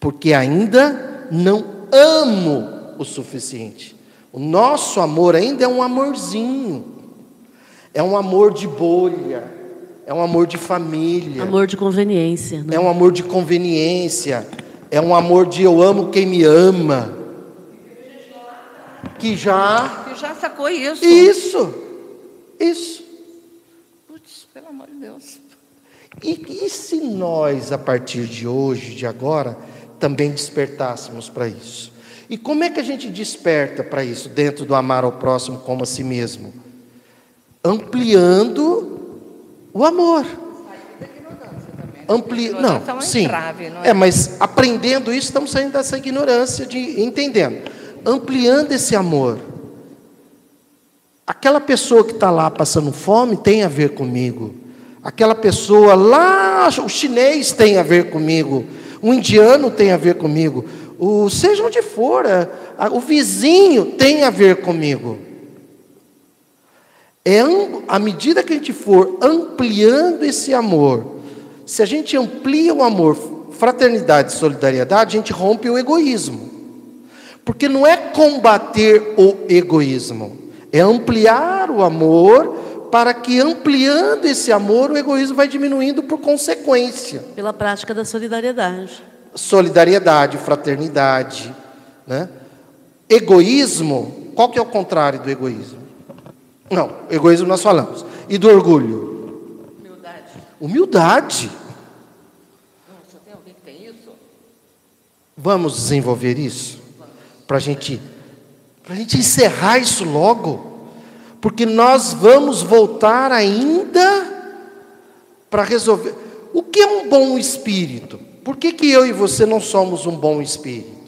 Porque ainda não amo o suficiente. O nosso amor ainda é um amorzinho. É um amor de bolha, é um amor de família. Amor de conveniência. Né? É um amor de conveniência. É um amor de eu amo quem me ama. Que já. Que já sacou isso. Isso. Isso. pelo amor de Deus. E, e se nós, a partir de hoje, de agora, também despertássemos para isso? E como é que a gente desperta para isso dentro do amar ao próximo como a si mesmo? Ampliando o amor. Ampli... Não, é sim. não É, mas aprendendo isso, estamos saindo dessa ignorância de entendendo. Ampliando esse amor. Aquela pessoa que está lá passando fome tem a ver comigo. Aquela pessoa lá, o chinês tem a ver comigo. O indiano tem a ver comigo. O, seja onde for, o vizinho tem a ver comigo. É à medida que a gente for ampliando esse amor, se a gente amplia o amor, fraternidade e solidariedade, a gente rompe o egoísmo. Porque não é combater o egoísmo, é ampliar o amor para que ampliando esse amor o egoísmo vai diminuindo por consequência. Pela prática da solidariedade. Solidariedade, fraternidade, né? Egoísmo, qual que é o contrário do egoísmo? Não, egoísmo nós falamos. E do orgulho? Humildade. Humildade. Só tem alguém que tem isso? Vamos desenvolver isso? Para gente, a gente encerrar isso logo. Porque nós vamos voltar ainda para resolver. O que é um bom espírito? Por que, que eu e você não somos um bom espírito?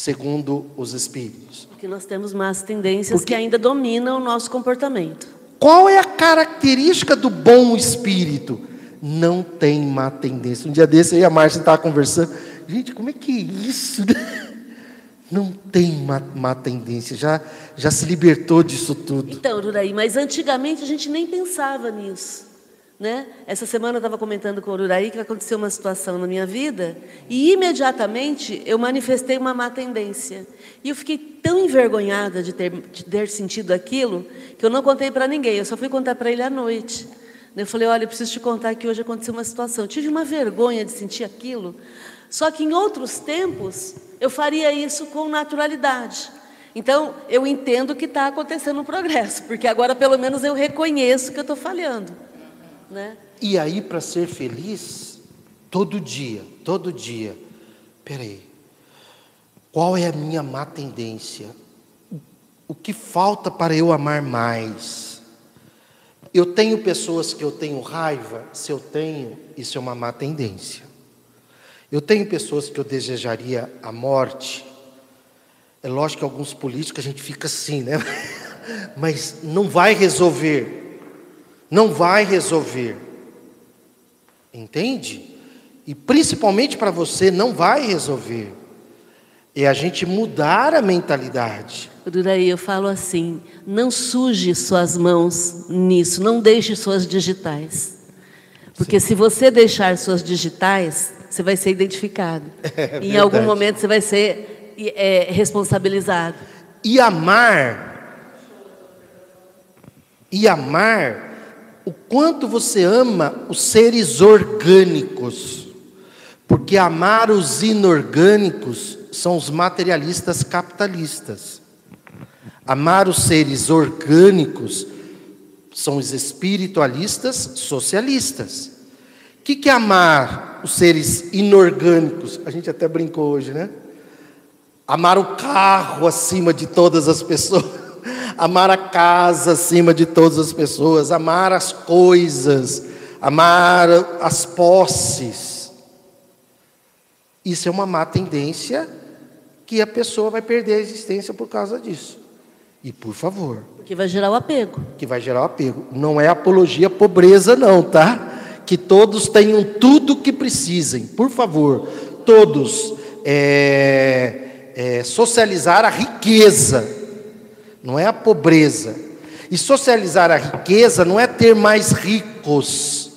Segundo os espíritos. Porque nós temos más tendências Porque- que ainda dominam o nosso comportamento. Qual é a característica do bom espírito? Não tem má tendência. Um dia desse aí a Márcia estava conversando. Gente, como é que é isso? Não tem má, má tendência. Já, já se libertou disso tudo. Então, Ururaí, mas antigamente a gente nem pensava nisso. Né? Essa semana eu estava comentando com o Ururaí que aconteceu uma situação na minha vida e imediatamente eu manifestei uma má tendência. E eu fiquei tão envergonhada de ter, de ter sentido aquilo que eu não contei para ninguém, eu só fui contar para ele à noite. Eu falei: olha, eu preciso te contar que hoje aconteceu uma situação. Eu tive uma vergonha de sentir aquilo. Só que em outros tempos eu faria isso com naturalidade. Então, eu entendo que está acontecendo um progresso, porque agora pelo menos eu reconheço que eu estou falhando. Né? E aí, para ser feliz, todo dia, todo dia. Peraí. Qual é a minha má tendência? O que falta para eu amar mais? Eu tenho pessoas que eu tenho raiva, se eu tenho, isso é uma má tendência. Eu tenho pessoas que eu desejaria a morte. É lógico que alguns políticos a gente fica assim, né? Mas não vai resolver. Não vai resolver. Entende? E principalmente para você não vai resolver. É a gente mudar a mentalidade. Ururaí, eu falo assim: não suje suas mãos nisso, não deixe suas digitais. Porque se você deixar suas digitais, você vai ser identificado. em algum momento você vai ser é, responsabilizado. E amar, e amar o quanto você ama os seres orgânicos. Porque amar os inorgânicos são os materialistas capitalistas. Amar os seres orgânicos são os espiritualistas socialistas. O que, que é amar os seres inorgânicos? A gente até brincou hoje, né? Amar o carro acima de todas as pessoas, amar a casa acima de todas as pessoas, amar as coisas, amar as posses. Isso é uma má tendência que a pessoa vai perder a existência por causa disso. E por favor, Porque vai gerar o apego. que vai gerar o apego. Não é apologia à pobreza, não, tá? Que todos tenham tudo o que precisem, por favor, todos. É, é, socializar a riqueza, não é a pobreza. E socializar a riqueza não é ter mais ricos,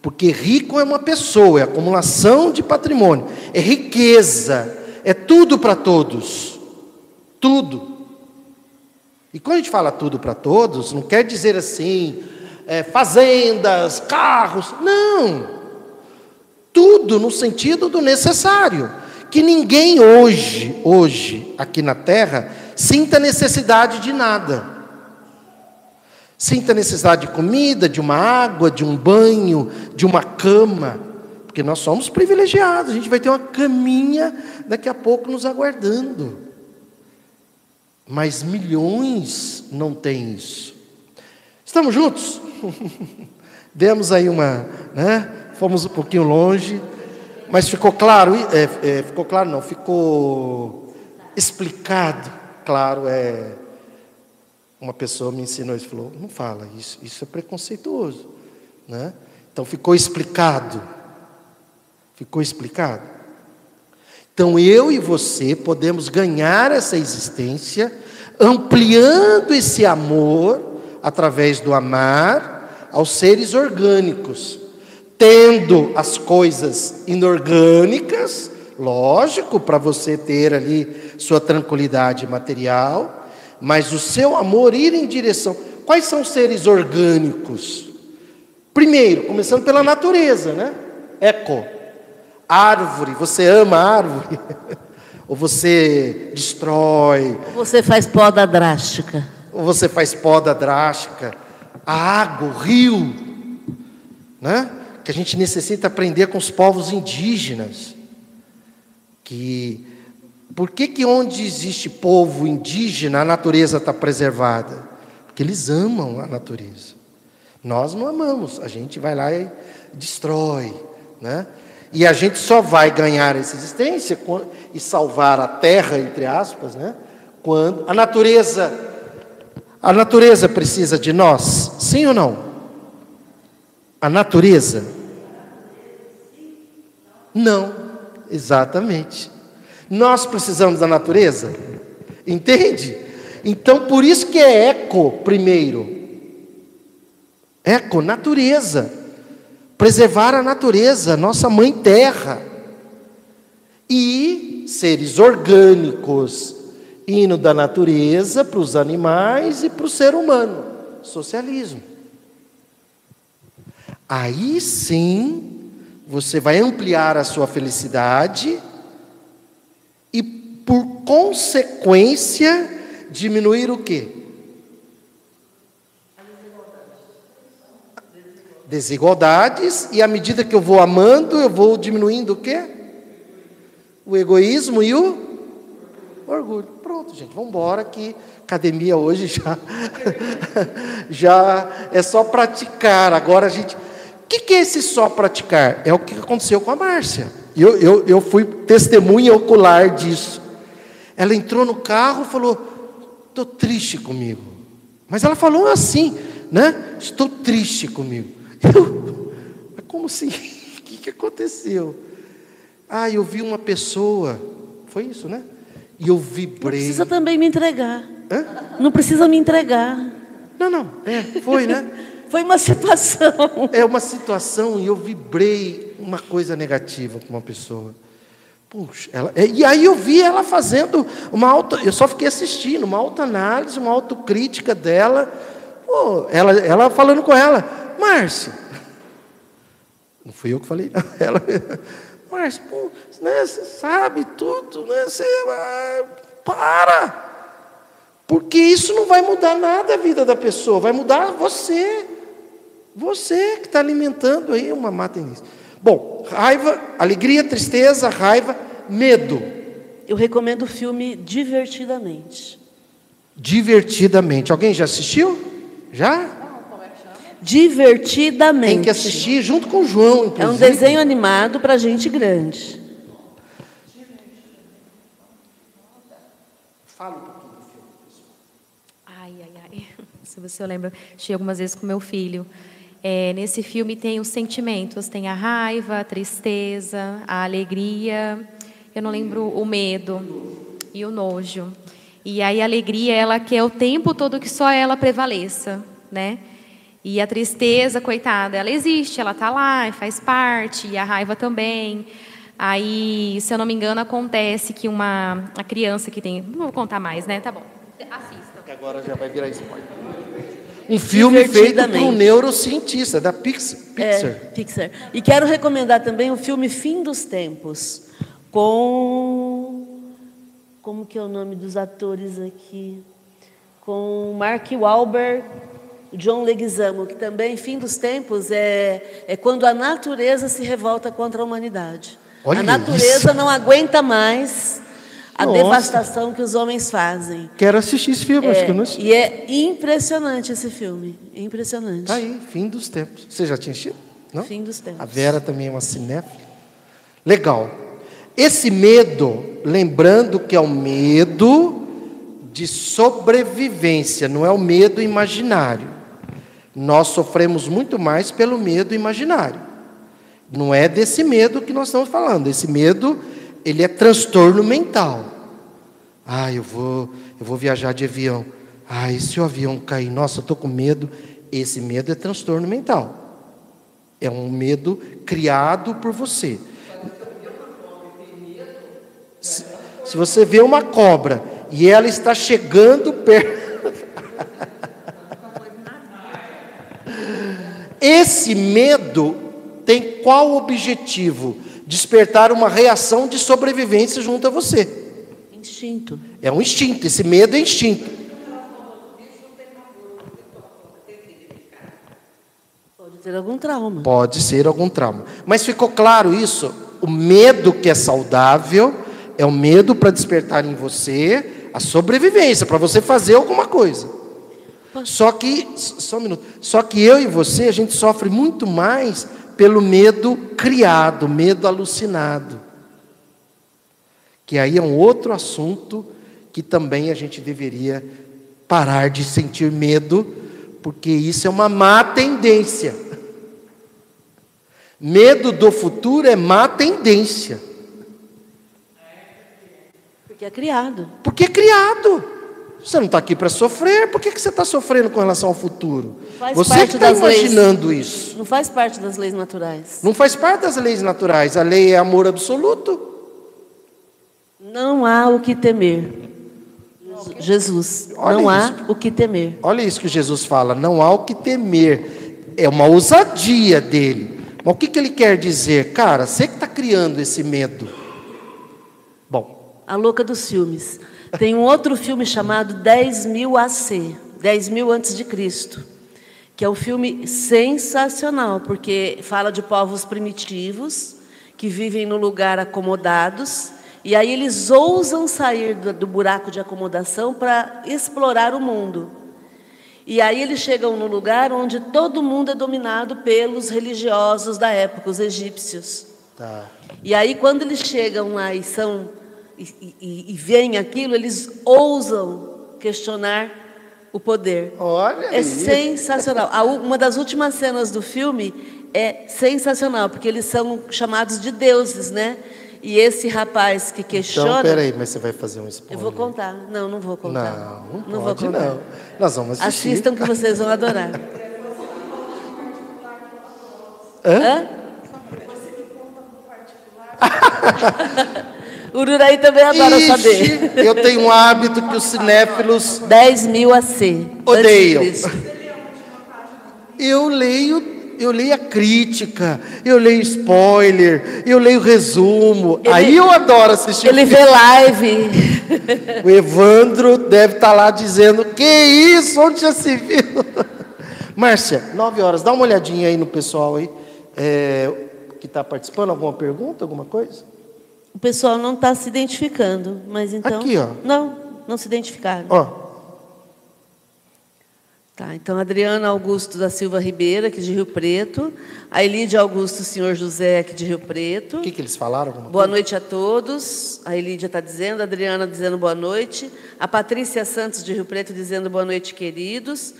porque rico é uma pessoa, é acumulação de patrimônio, é riqueza, é tudo para todos, tudo. E quando a gente fala tudo para todos, não quer dizer assim, é, fazendas, carros, não. Tudo no sentido do necessário. Que ninguém hoje, hoje, aqui na Terra, sinta necessidade de nada. Sinta necessidade de comida, de uma água, de um banho, de uma cama, porque nós somos privilegiados, a gente vai ter uma caminha daqui a pouco nos aguardando. Mas milhões não têm isso. Estamos juntos? Demos aí uma, né? Fomos um pouquinho longe, mas ficou claro, é, é, ficou claro não, ficou explicado, claro, é. Uma pessoa me ensinou isso, falou, não fala isso, isso é preconceituoso, né? Então ficou explicado, ficou explicado. Então eu e você podemos ganhar essa existência ampliando esse amor através do amar aos seres orgânicos tendo as coisas inorgânicas, lógico, para você ter ali sua tranquilidade material, mas o seu amor ir em direção. Quais são os seres orgânicos? Primeiro, começando pela natureza, né? Eco. Árvore, você ama a árvore? Ou você destrói? Ou você faz poda drástica? Ou você faz poda drástica? A água, o rio, né? que a gente necessita aprender com os povos indígenas. Que por que, que onde existe povo indígena a natureza está preservada? Porque eles amam a natureza. Nós não amamos, a gente vai lá e destrói, né? E a gente só vai ganhar essa existência e salvar a terra, entre aspas, né? Quando a natureza a natureza precisa de nós, sim ou não? A natureza? Não, exatamente. Nós precisamos da natureza, entende? Então, por isso que é eco primeiro. Eco, natureza. Preservar a natureza, nossa mãe terra. E seres orgânicos, indo da natureza para os animais e para o ser humano. Socialismo. Aí sim, você vai ampliar a sua felicidade por consequência, diminuir o quê? Desigualdades, e à medida que eu vou amando, eu vou diminuindo o quê? O egoísmo e o orgulho. Pronto, gente, vamos embora que academia hoje já já é só praticar. Agora a gente o que, que é esse só praticar? É o que aconteceu com a Márcia. Eu, eu, eu fui testemunha ocular disso. Ela entrou no carro e falou: Estou triste comigo. Mas ela falou assim, né? Estou triste comigo. Eu, como assim? O que, que aconteceu? Ah, eu vi uma pessoa. Foi isso, né? E eu vibrei. Não precisa também me entregar. Hã? Não precisa me entregar. Não, não. É, foi, né? Foi uma situação. É uma situação e eu vibrei uma coisa negativa com uma pessoa. Puxa, ela, e aí eu vi ela fazendo uma auto, eu só fiquei assistindo, uma autoanálise, uma autocrítica dela. Pô, ela, ela falando com ela, Márcia. Não fui eu que falei, não, ela. Márcia, pô, né, você sabe tudo, né? Você, ah, para! Porque isso não vai mudar nada a vida da pessoa, vai mudar você. Você que está alimentando aí uma mata início. Bom, raiva, alegria, tristeza, raiva, medo. Eu recomendo o filme Divertidamente. Divertidamente. Alguém já assistiu? Já? Divertidamente. Tem que assistir junto com o João, inclusive. É um desenho animado para gente grande. Fala um pouquinho do filme. Ai, ai, ai. Se você lembra, cheguei algumas vezes com meu filho. É, nesse filme tem os sentimentos, tem a raiva, a tristeza, a alegria, eu não lembro o medo e o nojo. E aí a alegria, ela quer o tempo todo que só ela prevaleça, né? E a tristeza, coitada, ela existe, ela está lá, faz parte, e a raiva também. Aí, se eu não me engano, acontece que uma a criança que tem, não vou contar mais, né? Tá bom. Assista. Agora já vai virar spoiler. Um filme feito por um neurocientista da Pixar. Pixar. É, Pixar. E quero recomendar também o filme Fim dos Tempos, com. Como que é o nome dos atores aqui? Com Mark Wahlberg John Leguizamo, que também, fim dos tempos, é, é quando a natureza se revolta contra a humanidade. Olha a natureza isso. não aguenta mais a Nossa. devastação que os homens fazem. Quero assistir esse filme, acho que eu não assisti. E é impressionante esse filme. Impressionante. Tá aí, fim dos tempos. Você já tinha assistido? Não? Fim dos tempos. A Vera também é uma cinéfila. Legal. Esse medo, lembrando que é o medo de sobrevivência, não é o medo imaginário. Nós sofremos muito mais pelo medo imaginário. Não é desse medo que nós estamos falando. Esse medo, ele é transtorno mental. Ah, eu vou, eu vou viajar de avião. Ah, e se o avião cair? Nossa, eu estou com medo. Esse medo é transtorno mental. É um medo criado por você. Se, se você vê uma cobra e ela está chegando perto. Esse medo tem qual objetivo? Despertar uma reação de sobrevivência junto a você. Instinto. É um instinto, esse medo é instinto. Pode ter algum trauma. Pode ser algum trauma. Mas ficou claro isso? O medo que é saudável é o medo para despertar em você a sobrevivência, para você fazer alguma coisa. Só que, só um minuto. Só que eu e você, a gente sofre muito mais pelo medo criado, medo alucinado. Que aí é um outro assunto que também a gente deveria parar de sentir medo, porque isso é uma má tendência. Medo do futuro é má tendência. Porque é criado. Porque é criado. Você não está aqui para sofrer, por que, que você está sofrendo com relação ao futuro? Você que está das leis. imaginando isso. Não faz parte das leis naturais. Não faz parte das leis naturais. A lei é amor absoluto. Não há o que temer. Jesus, Olha não há isso. o que temer. Olha isso que Jesus fala: não há o que temer. É uma ousadia dele. Mas o que, que ele quer dizer? Cara, você que está criando esse medo. Bom, A louca dos filmes. Tem um outro filme chamado 10 mil AC, 10 mil antes de Cristo, que é um filme sensacional, porque fala de povos primitivos que vivem no lugar acomodados, e aí eles ousam sair do, do buraco de acomodação para explorar o mundo. E aí eles chegam no lugar onde todo mundo é dominado pelos religiosos da época, os egípcios. tá. E aí, quando eles chegam lá e são e, e, e veem aquilo, eles ousam questionar o poder. Olha É aí. sensacional. Uma das últimas cenas do filme é sensacional, porque eles são chamados de deuses, né? E esse rapaz que questiona. Então, peraí, mas você vai fazer um eu spoiler? vou contar. Não, não vou contar. Não, não, vou pode contar. não. Nós vamos assistir. Assistam que vocês vão adorar. Hã? Ururaí também adora saber. Ixi, eu tenho um hábito que os cinéfilos 10 mil a C. Odeiam. Eu leio, eu leio a crítica, eu leio spoiler, eu leio resumo. Ele- Aí eu adoro assistir. Ele o vê live. O Evandro deve estar lá dizendo: Que isso? Onde já se viu? Márcia, nove horas, dá uma olhadinha aí no pessoal aí é, que está participando. Alguma pergunta, alguma coisa? O pessoal não está se identificando, mas então. Aqui, ó. Não, não se identificaram. Ó, Tá, então Adriana Augusto da Silva Ribeira, aqui de Rio Preto. A Elide Augusto Senhor José, aqui de Rio Preto. o que, que eles falaram? Boa coisa? noite a todos. A Elídia está dizendo, a Adriana dizendo boa noite. A Patrícia Santos de Rio Preto dizendo boa noite, queridos.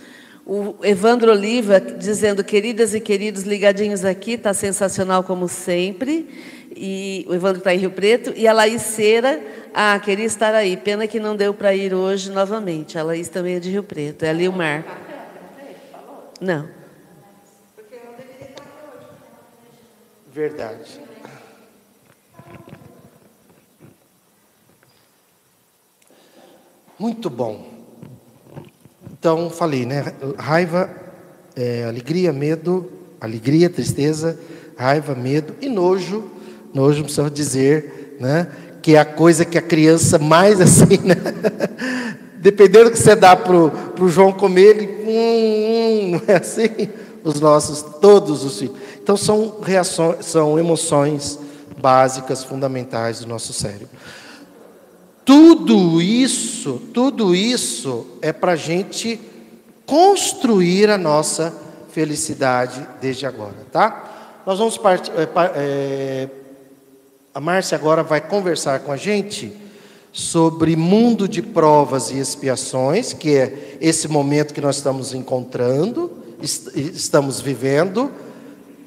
O Evandro Oliva dizendo, queridas e queridos, ligadinhos aqui, está sensacional como sempre. E o Evandro está em Rio Preto. E a Laís Cera, ah, queria estar aí. Pena que não deu para ir hoje novamente. A Laís também é de Rio Preto, é ali o Mar. Não. Verdade. Muito bom. Então, falei, né? Raiva, é, alegria, medo, alegria, tristeza, raiva, medo e nojo. Nojo, não precisa dizer, né? Que é a coisa que a criança mais assim, né? dependendo do que você dá para o João comer, ele. Hum, hum, não é assim? Os nossos, todos os filhos. Então, são, reações, são emoções básicas, fundamentais do nosso cérebro. Tudo isso, tudo isso é para a gente construir a nossa felicidade desde agora, tá? Nós vamos partir. É, é, a Márcia agora vai conversar com a gente sobre mundo de provas e expiações, que é esse momento que nós estamos encontrando, estamos vivendo.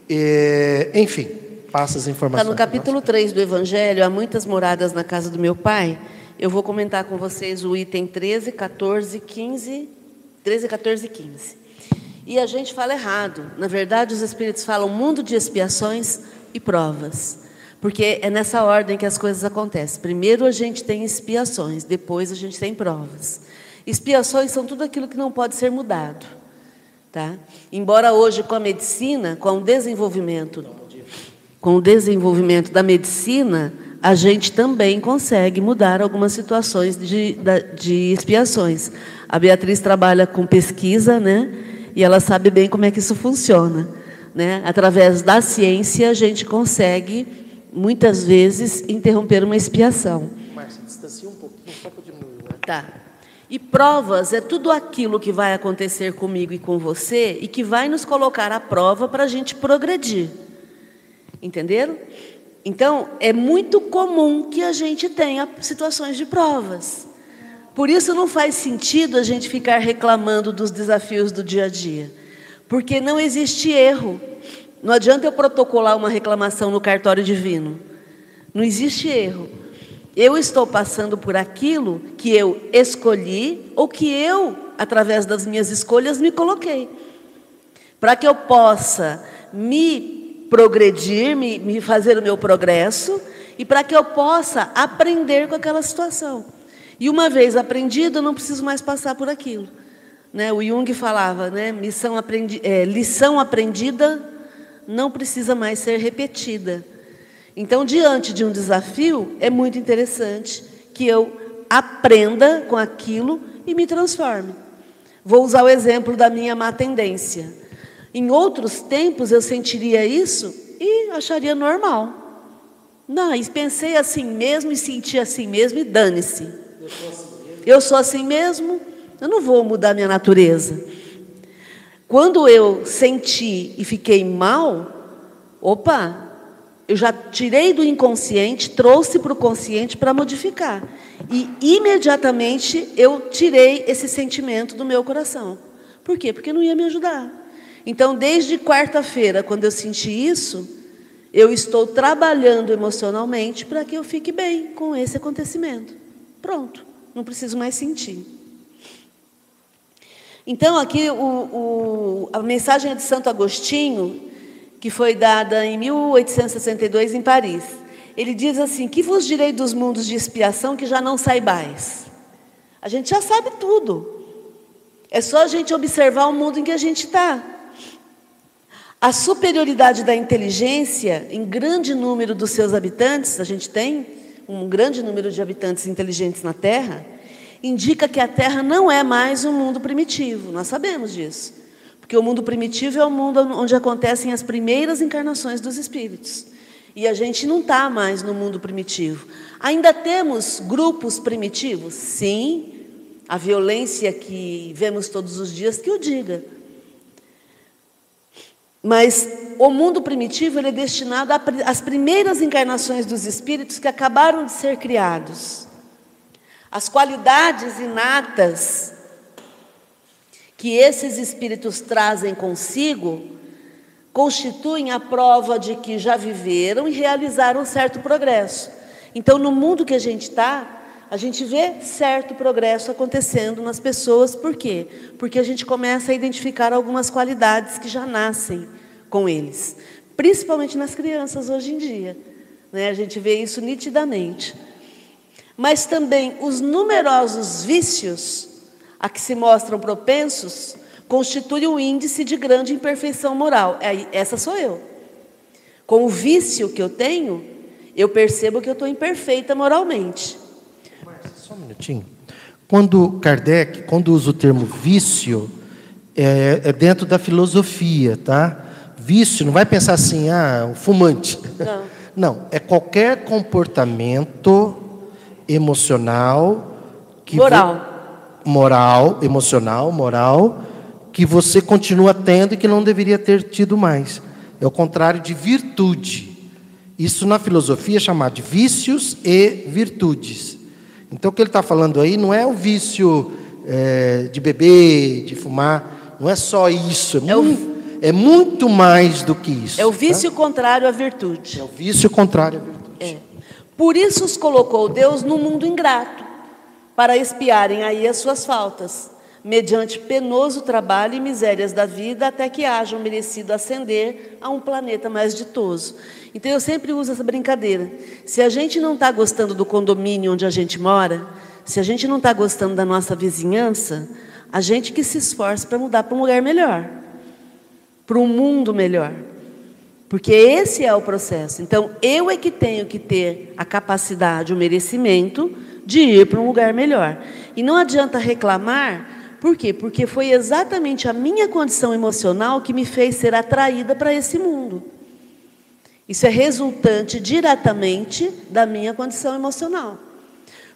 E, enfim, passa as informações. Está no capítulo 3 do Evangelho, há muitas moradas na casa do meu pai. Eu vou comentar com vocês o item 13, 14, 15. 13, 14 e 15. E a gente fala errado. Na verdade, os Espíritos falam mundo de expiações e provas. Porque é nessa ordem que as coisas acontecem. Primeiro a gente tem expiações, depois a gente tem provas. Expiações são tudo aquilo que não pode ser mudado. Tá? Embora hoje com a medicina, com o desenvolvimento, com o desenvolvimento da medicina, a gente também consegue mudar algumas situações de, de expiações. A Beatriz trabalha com pesquisa, né? E ela sabe bem como é que isso funciona. Né? Através da ciência, a gente consegue muitas vezes, interromper uma expiação. Márcia, distancia um pouquinho, só para diminuir. Né? Tá. E provas é tudo aquilo que vai acontecer comigo e com você e que vai nos colocar à prova para a gente progredir. Entenderam? Então, é muito comum que a gente tenha situações de provas. Por isso não faz sentido a gente ficar reclamando dos desafios do dia a dia. Porque não existe erro. Não adianta eu protocolar uma reclamação no cartório divino. Não existe erro. Eu estou passando por aquilo que eu escolhi ou que eu, através das minhas escolhas, me coloquei. Para que eu possa me progredir, me, me fazer o meu progresso e para que eu possa aprender com aquela situação. E uma vez aprendido, eu não preciso mais passar por aquilo. Né? O Jung falava, né? Missão aprendi é, lição aprendida não precisa mais ser repetida. Então, diante de um desafio, é muito interessante que eu aprenda com aquilo e me transforme. Vou usar o exemplo da minha má tendência. Em outros tempos eu sentiria isso e acharia normal. Não, pensei assim mesmo e senti assim mesmo e dane-se. Eu sou assim mesmo, eu não vou mudar minha natureza. Quando eu senti e fiquei mal, opa, eu já tirei do inconsciente, trouxe para o consciente para modificar. E imediatamente eu tirei esse sentimento do meu coração. Por quê? Porque não ia me ajudar. Então, desde quarta-feira, quando eu senti isso, eu estou trabalhando emocionalmente para que eu fique bem com esse acontecimento. Pronto, não preciso mais sentir. Então, aqui o, o, a mensagem é de Santo Agostinho, que foi dada em 1862 em Paris. Ele diz assim: Que vos direi dos mundos de expiação que já não saibais? A gente já sabe tudo. É só a gente observar o mundo em que a gente está. A superioridade da inteligência em grande número dos seus habitantes, a gente tem um grande número de habitantes inteligentes na Terra indica que a Terra não é mais um mundo primitivo. Nós sabemos disso. Porque o mundo primitivo é o mundo onde acontecem as primeiras encarnações dos espíritos. E a gente não está mais no mundo primitivo. Ainda temos grupos primitivos? Sim. A violência que vemos todos os dias que o diga. Mas o mundo primitivo ele é destinado às primeiras encarnações dos espíritos que acabaram de ser criados. As qualidades inatas que esses espíritos trazem consigo constituem a prova de que já viveram e realizaram um certo progresso. Então, no mundo que a gente está, a gente vê certo progresso acontecendo nas pessoas, por quê? Porque a gente começa a identificar algumas qualidades que já nascem com eles, principalmente nas crianças hoje em dia. Né? A gente vê isso nitidamente mas também os numerosos vícios a que se mostram propensos constituem um índice de grande imperfeição moral. É, essa sou eu. Com o vício que eu tenho, eu percebo que eu estou imperfeita moralmente. Márcia, só um minutinho. Quando Kardec, quando usa o termo vício, é, é dentro da filosofia, tá? Vício, não vai pensar assim, ah, um fumante. Não. Não, é qualquer comportamento emocional que vo- Moral. moral, emocional, moral, que você continua tendo e que não deveria ter tido mais. É o contrário de virtude. Isso na filosofia é chamado de vícios e virtudes. Então o que ele está falando aí não é o vício eh, de beber, de fumar, não é só isso. É, É o- mu- é muito mais do que isso. É o tá? vício contrário à virtude. É o vício contrário à virtude. É. Por isso os colocou Deus no mundo ingrato, para espiarem aí as suas faltas, mediante penoso trabalho e misérias da vida, até que hajam merecido ascender a um planeta mais ditoso. Então eu sempre uso essa brincadeira. Se a gente não está gostando do condomínio onde a gente mora, se a gente não está gostando da nossa vizinhança, a gente que se esforça para mudar para um lugar melhor, para um mundo melhor. Porque esse é o processo. Então, eu é que tenho que ter a capacidade, o merecimento de ir para um lugar melhor. E não adianta reclamar, por quê? Porque foi exatamente a minha condição emocional que me fez ser atraída para esse mundo. Isso é resultante diretamente da minha condição emocional.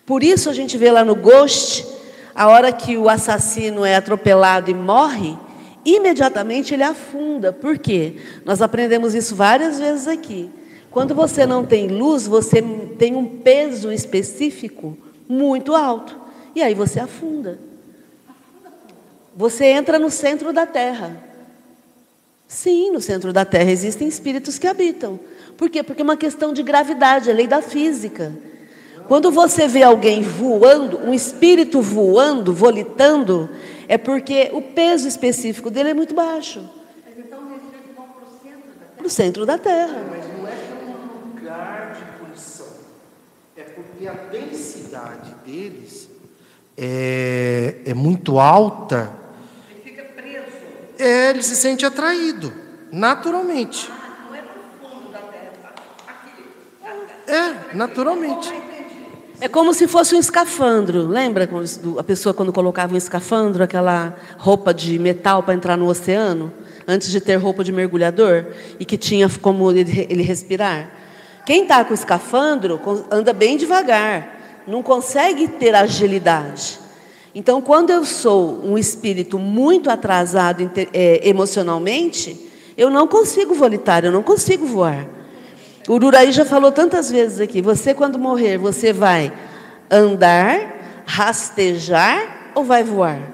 Por isso a gente vê lá no Ghost, a hora que o assassino é atropelado e morre, imediatamente ele afunda. Por quê? Nós aprendemos isso várias vezes aqui. Quando você não tem luz, você tem um peso específico muito alto. E aí você afunda. Você entra no centro da terra. Sim, no centro da Terra existem espíritos que habitam. Por quê? Porque é uma questão de gravidade, é lei da física. Quando você vê alguém voando, um espírito voando, volitando, é porque o peso específico dele é muito baixo. Para o centro da Terra. Mas não é pelo lugar de punição. É porque a densidade deles é, é muito alta. Ele fica preso. É, ele se sente atraído, naturalmente. É, naturalmente. É como se fosse um escafandro. Lembra a pessoa quando colocava um escafandro, aquela roupa de metal para entrar no oceano, antes de ter roupa de mergulhador e que tinha como ele, respirar? Quem está com escafandro anda bem devagar, não consegue ter agilidade. Então, quando eu sou um espírito muito atrasado eh, emocionalmente, eu não consigo volitar, eu não consigo voar. O Ururaí já falou tantas vezes aqui: você, quando morrer, você vai andar, rastejar ou vai voar?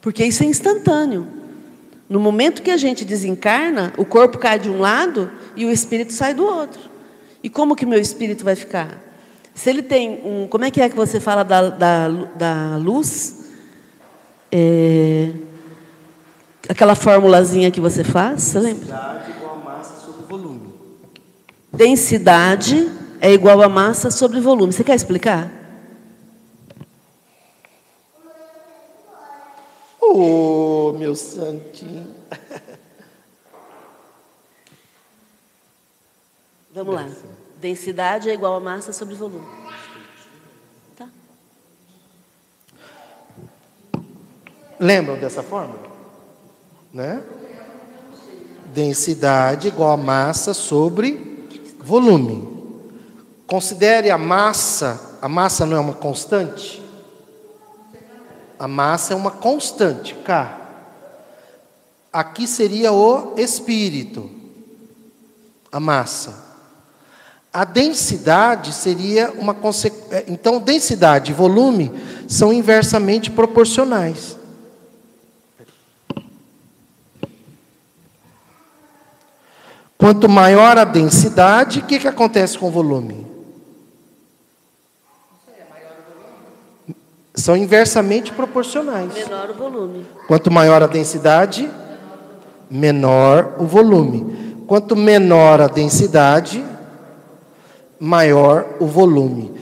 Porque isso é instantâneo. No momento que a gente desencarna, o corpo cai de um lado e o espírito sai do outro. E como que meu espírito vai ficar? Se ele tem um. Como é que é que você fala da, da, da luz? É, aquela formulazinha que você faz, você lembra? Densidade igual a massa sobre volume. Densidade é igual a massa sobre volume. Você quer explicar? Oh, meu santinho. Vamos lá. Densidade é igual a massa sobre volume. Tá. Lembram dessa fórmula? Né? Densidade igual a massa sobre volume. Considere a massa, a massa não é uma constante? A massa é uma constante, K. Aqui seria o espírito, a massa. A densidade seria uma consequência. Então, densidade e volume são inversamente proporcionais. Quanto maior a densidade, o que, que acontece com o volume? São inversamente proporcionais. Menor o volume. Quanto maior a densidade, menor o volume. Quanto menor a densidade, maior o volume.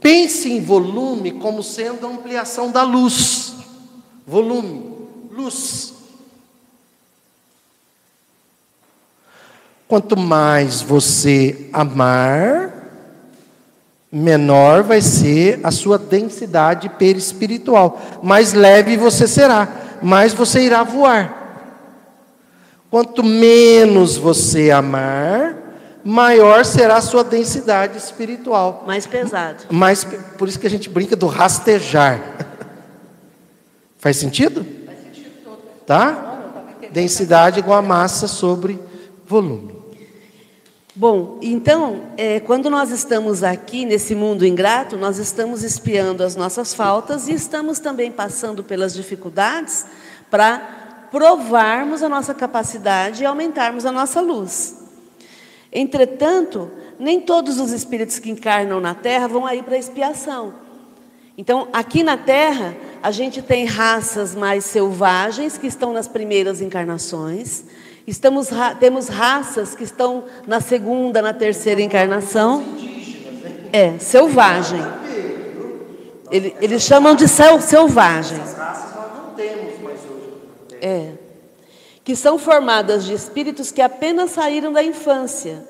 Pense em volume como sendo a ampliação da luz. Volume, luz. Quanto mais você amar, menor vai ser a sua densidade perispiritual. Mais leve você será, mais você irá voar. Quanto menos você amar, maior será a sua densidade espiritual. Mais pesado. Mais, por isso que a gente brinca do rastejar. Faz sentido? Faz sentido todo. Tá? Densidade igual a massa sobre volume. Bom, então, é, quando nós estamos aqui nesse mundo ingrato, nós estamos espiando as nossas faltas e estamos também passando pelas dificuldades para provarmos a nossa capacidade e aumentarmos a nossa luz. Entretanto, nem todos os espíritos que encarnam na Terra vão aí para expiação. Então, aqui na Terra, a gente tem raças mais selvagens que estão nas primeiras encarnações Estamos, temos raças que estão na segunda, na terceira encarnação. É, selvagem. Eles chamam de sel, selvagem. É. Que são formadas de espíritos que apenas saíram da infância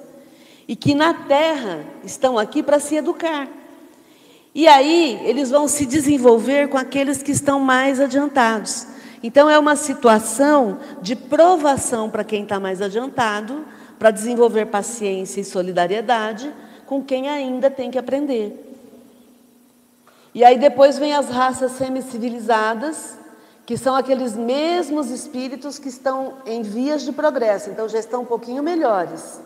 e que na Terra estão aqui para se educar. E aí eles vão se desenvolver com aqueles que estão mais adiantados. Então, é uma situação de provação para quem está mais adiantado, para desenvolver paciência e solidariedade com quem ainda tem que aprender. E aí depois vem as raças semi-civilizadas, que são aqueles mesmos espíritos que estão em vias de progresso, então já estão um pouquinho melhores.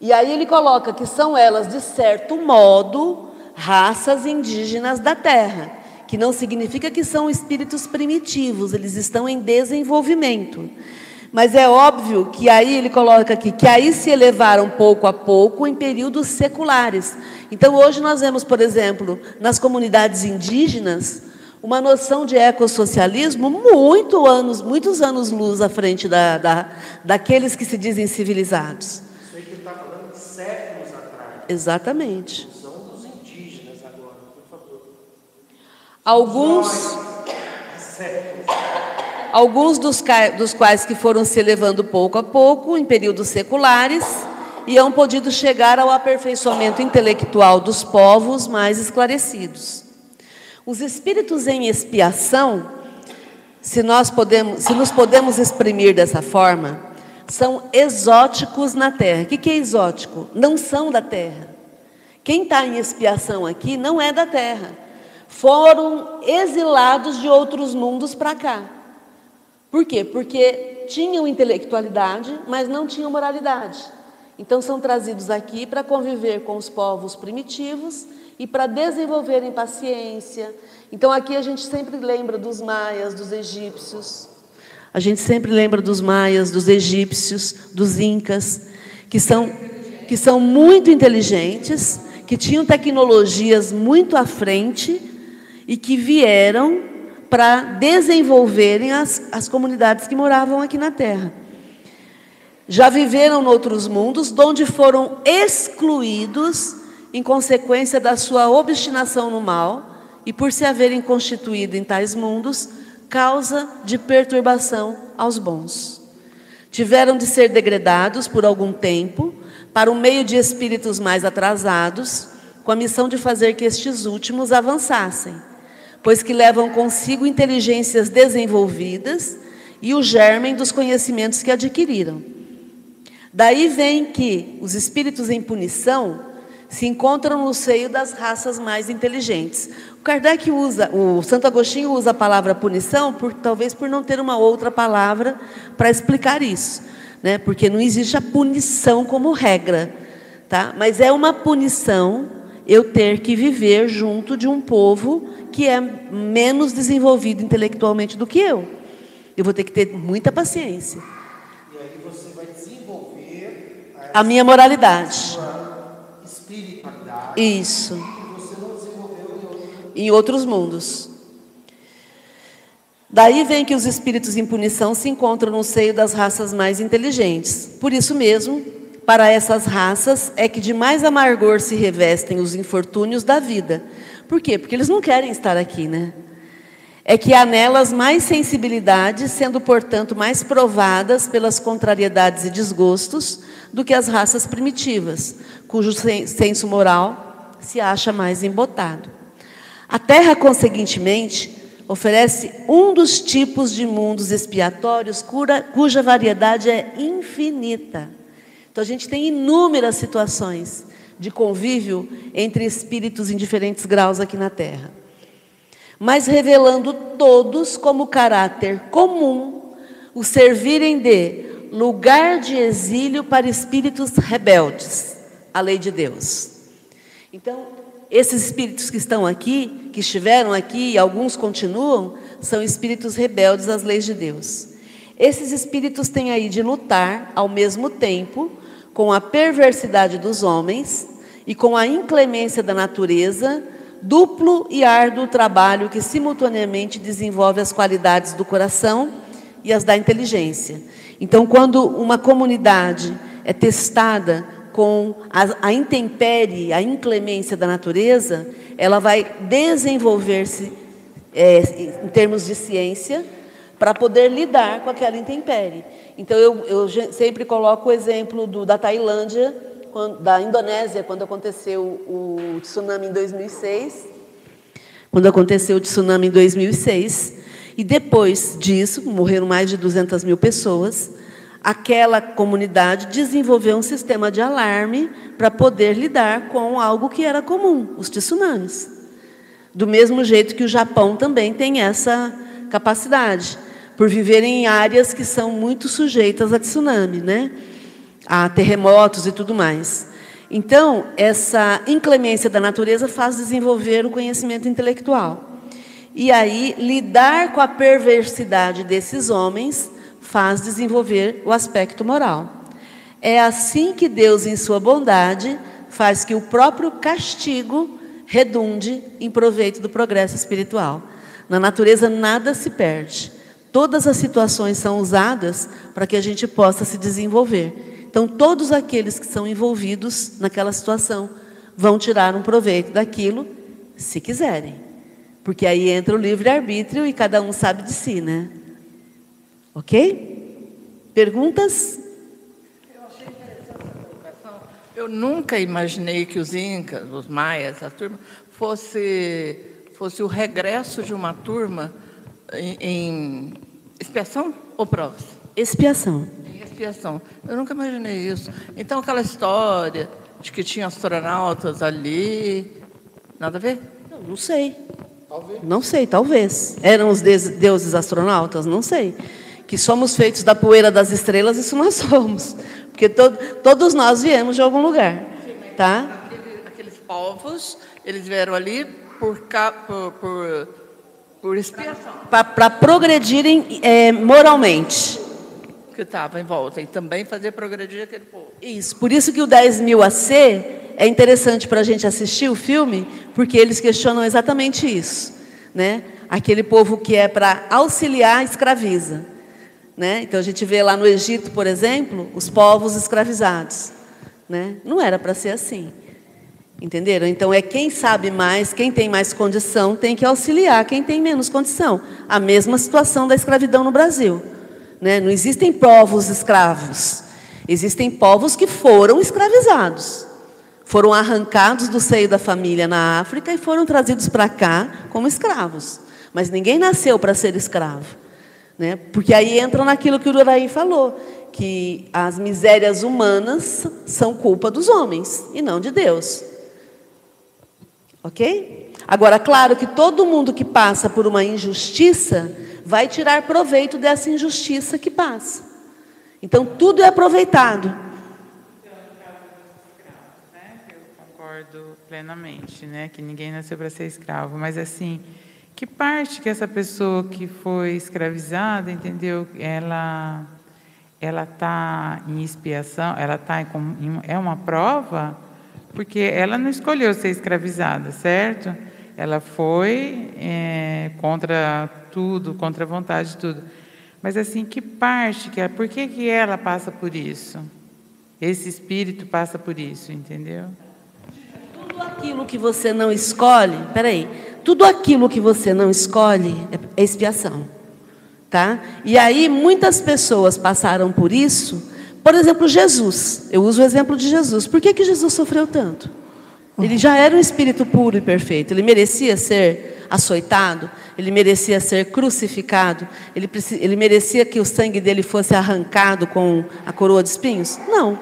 E aí ele coloca que são elas, de certo modo, raças indígenas da Terra que não significa que são espíritos primitivos, eles estão em desenvolvimento. Mas é óbvio que aí ele coloca aqui que aí se elevaram pouco a pouco em períodos seculares. Então hoje nós vemos, por exemplo, nas comunidades indígenas, uma noção de ecossocialismo muito anos, muitos anos luz à frente da, da, daqueles que se dizem civilizados. Isso aí que ele está falando séculos atrás. Exatamente. Alguns, alguns dos, dos quais que foram se elevando pouco a pouco, em períodos seculares, e hão podido chegar ao aperfeiçoamento intelectual dos povos mais esclarecidos. Os espíritos em expiação, se nós podemos, se nos podemos exprimir dessa forma, são exóticos na Terra. O que é exótico? Não são da Terra. Quem está em expiação aqui não é da Terra foram exilados de outros mundos para cá. Por quê? Porque tinham intelectualidade, mas não tinham moralidade. Então são trazidos aqui para conviver com os povos primitivos e para desenvolverem paciência. Então aqui a gente sempre lembra dos maias, dos egípcios. A gente sempre lembra dos maias, dos egípcios, dos incas, que são que são muito inteligentes, que tinham tecnologias muito à frente e que vieram para desenvolverem as, as comunidades que moravam aqui na Terra. Já viveram em outros mundos, onde foram excluídos em consequência da sua obstinação no mal e por se haverem constituído em tais mundos, causa de perturbação aos bons. Tiveram de ser degradados por algum tempo para o meio de espíritos mais atrasados, com a missão de fazer que estes últimos avançassem pois que levam consigo inteligências desenvolvidas e o germen dos conhecimentos que adquiriram. Daí vem que os espíritos em punição se encontram no seio das raças mais inteligentes. O Kardec usa, o Santo Agostinho usa a palavra punição, por, talvez por não ter uma outra palavra para explicar isso, né? porque não existe a punição como regra, tá? mas é uma punição eu ter que viver junto de um povo que é menos desenvolvido intelectualmente do que eu. Eu vou ter que ter muita paciência. E aí você vai desenvolver a, a minha moralidade. Espiritualidade. Isso. Que você não desenvolveu em, em outros mundos. Daí vem que os espíritos em punição se encontram no seio das raças mais inteligentes. Por isso mesmo, para essas raças é que de mais amargor se revestem os infortúnios da vida, por quê? Porque eles não querem estar aqui, né? é que há nelas mais sensibilidade, sendo, portanto, mais provadas pelas contrariedades e desgostos do que as raças primitivas, cujo senso moral se acha mais embotado. A Terra, conseguintemente, oferece um dos tipos de mundos expiatórios cuja, cuja variedade é infinita. Então, a gente tem inúmeras situações de convívio entre espíritos em diferentes graus aqui na Terra mas revelando todos como caráter comum o servirem de lugar de exílio para espíritos rebeldes à lei de Deus. Então, esses espíritos que estão aqui, que estiveram aqui e alguns continuam, são espíritos rebeldes às leis de Deus. Esses espíritos têm aí de lutar ao mesmo tempo com a perversidade dos homens e com a inclemência da natureza duplo e árduo trabalho que simultaneamente desenvolve as qualidades do coração e as da inteligência. Então, quando uma comunidade é testada com a, a intempérie, a inclemência da natureza, ela vai desenvolver-se é, em termos de ciência para poder lidar com aquela intempérie. Então, eu, eu sempre coloco o exemplo do, da Tailândia, da Indonésia, quando aconteceu o tsunami em 2006. Quando aconteceu o tsunami em 2006. E depois disso, morreram mais de 200 mil pessoas. Aquela comunidade desenvolveu um sistema de alarme para poder lidar com algo que era comum, os tsunamis. Do mesmo jeito que o Japão também tem essa capacidade, por viverem em áreas que são muito sujeitas a tsunami, né? a terremotos e tudo mais. Então, essa inclemência da natureza faz desenvolver o conhecimento intelectual. E aí, lidar com a perversidade desses homens faz desenvolver o aspecto moral. É assim que Deus, em sua bondade, faz que o próprio castigo redunde em proveito do progresso espiritual. Na natureza nada se perde. Todas as situações são usadas para que a gente possa se desenvolver. Então, todos aqueles que são envolvidos naquela situação vão tirar um proveito daquilo, se quiserem. Porque aí entra o livre-arbítrio e cada um sabe de si, né? Ok? Perguntas? Eu nunca imaginei que os incas, os maias, a turma, fosse, fosse o regresso de uma turma em, em expiação ou provas? Expiação expiação. Eu nunca imaginei isso. Então, aquela história de que tinha astronautas ali, nada a ver? Não, não sei. Talvez. Não sei, talvez. Eram os deuses astronautas? Não sei. Que somos feitos da poeira das estrelas, isso nós somos. Porque to todos nós viemos de algum lugar. Tá? Aqueles povos, eles vieram ali por, por, por, por expiação. Para progredirem é, moralmente que estava em volta e também fazer progredir aquele povo. Isso, por isso que o 10 mil AC é interessante para a gente assistir o filme, porque eles questionam exatamente isso. Né? Aquele povo que é para auxiliar escraviza. Né? Então a gente vê lá no Egito, por exemplo, os povos escravizados. Né? Não era para ser assim. Entenderam? Então é quem sabe mais, quem tem mais condição, tem que auxiliar quem tem menos condição. A mesma situação da escravidão no Brasil. Né? Não existem povos escravos. Existem povos que foram escravizados. Foram arrancados do seio da família na África e foram trazidos para cá como escravos. Mas ninguém nasceu para ser escravo. Né? Porque aí entra naquilo que o Uraí falou, que as misérias humanas são culpa dos homens e não de Deus. Ok? Agora, claro que todo mundo que passa por uma injustiça vai tirar proveito dessa injustiça que passa. Então, tudo é aproveitado. Eu concordo plenamente, né? Que ninguém nasceu para ser escravo, mas assim, que parte que essa pessoa que foi escravizada, entendeu? Ela, ela está em expiação, ela está é uma prova, porque ela não escolheu ser escravizada, certo? Ela foi é, contra tudo, contra a vontade de tudo. Mas assim, que parte que é? Por que, que ela passa por isso? Esse espírito passa por isso, entendeu? Tudo aquilo que você não escolhe, peraí, tudo aquilo que você não escolhe é, é expiação. Tá? E aí muitas pessoas passaram por isso. Por exemplo, Jesus. Eu uso o exemplo de Jesus. Por que, que Jesus sofreu tanto? Ele já era um espírito puro e perfeito. Ele merecia ser açoitado, ele merecia ser crucificado, ele, ele merecia que o sangue dele fosse arrancado com a coroa de espinhos? Não.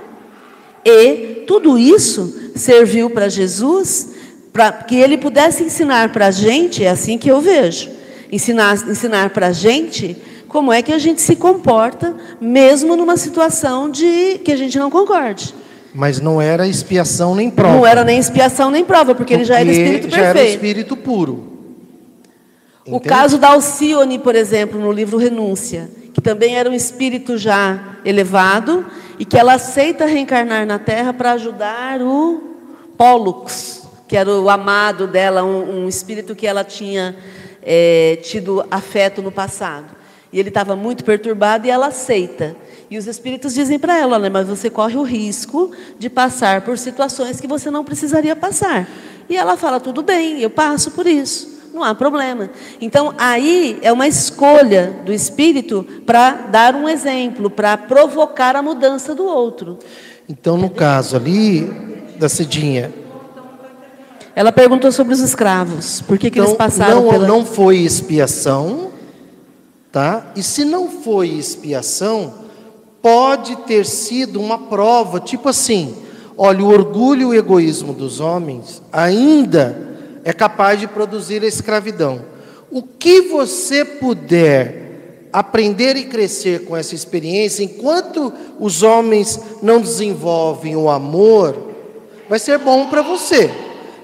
E tudo isso serviu para Jesus, para que ele pudesse ensinar para a gente, é assim que eu vejo, ensinar, ensinar para a gente como é que a gente se comporta, mesmo numa situação de que a gente não concorde. Mas não era expiação nem prova. Não era nem expiação nem prova, porque, porque ele já era espírito perfeito. Já era espírito puro. O caso da Alcione, por exemplo, no livro Renúncia, que também era um espírito já elevado e que ela aceita reencarnar na Terra para ajudar o Pólux, que era o amado dela, um, um espírito que ela tinha é, tido afeto no passado. E ele estava muito perturbado e ela aceita. E os espíritos dizem para ela, né, mas você corre o risco de passar por situações que você não precisaria passar. E ela fala, tudo bem, eu passo por isso não há problema. Então, aí é uma escolha do espírito para dar um exemplo, para provocar a mudança do outro. Então, no caso ali da Cidinha. Ela perguntou sobre os escravos. Por que, então, que eles então, passaram não, pela... não foi expiação, tá? E se não foi expiação, pode ter sido uma prova, tipo assim, olha, o orgulho e o egoísmo dos homens ainda é capaz de produzir a escravidão. O que você puder aprender e crescer com essa experiência, enquanto os homens não desenvolvem o amor, vai ser bom para você.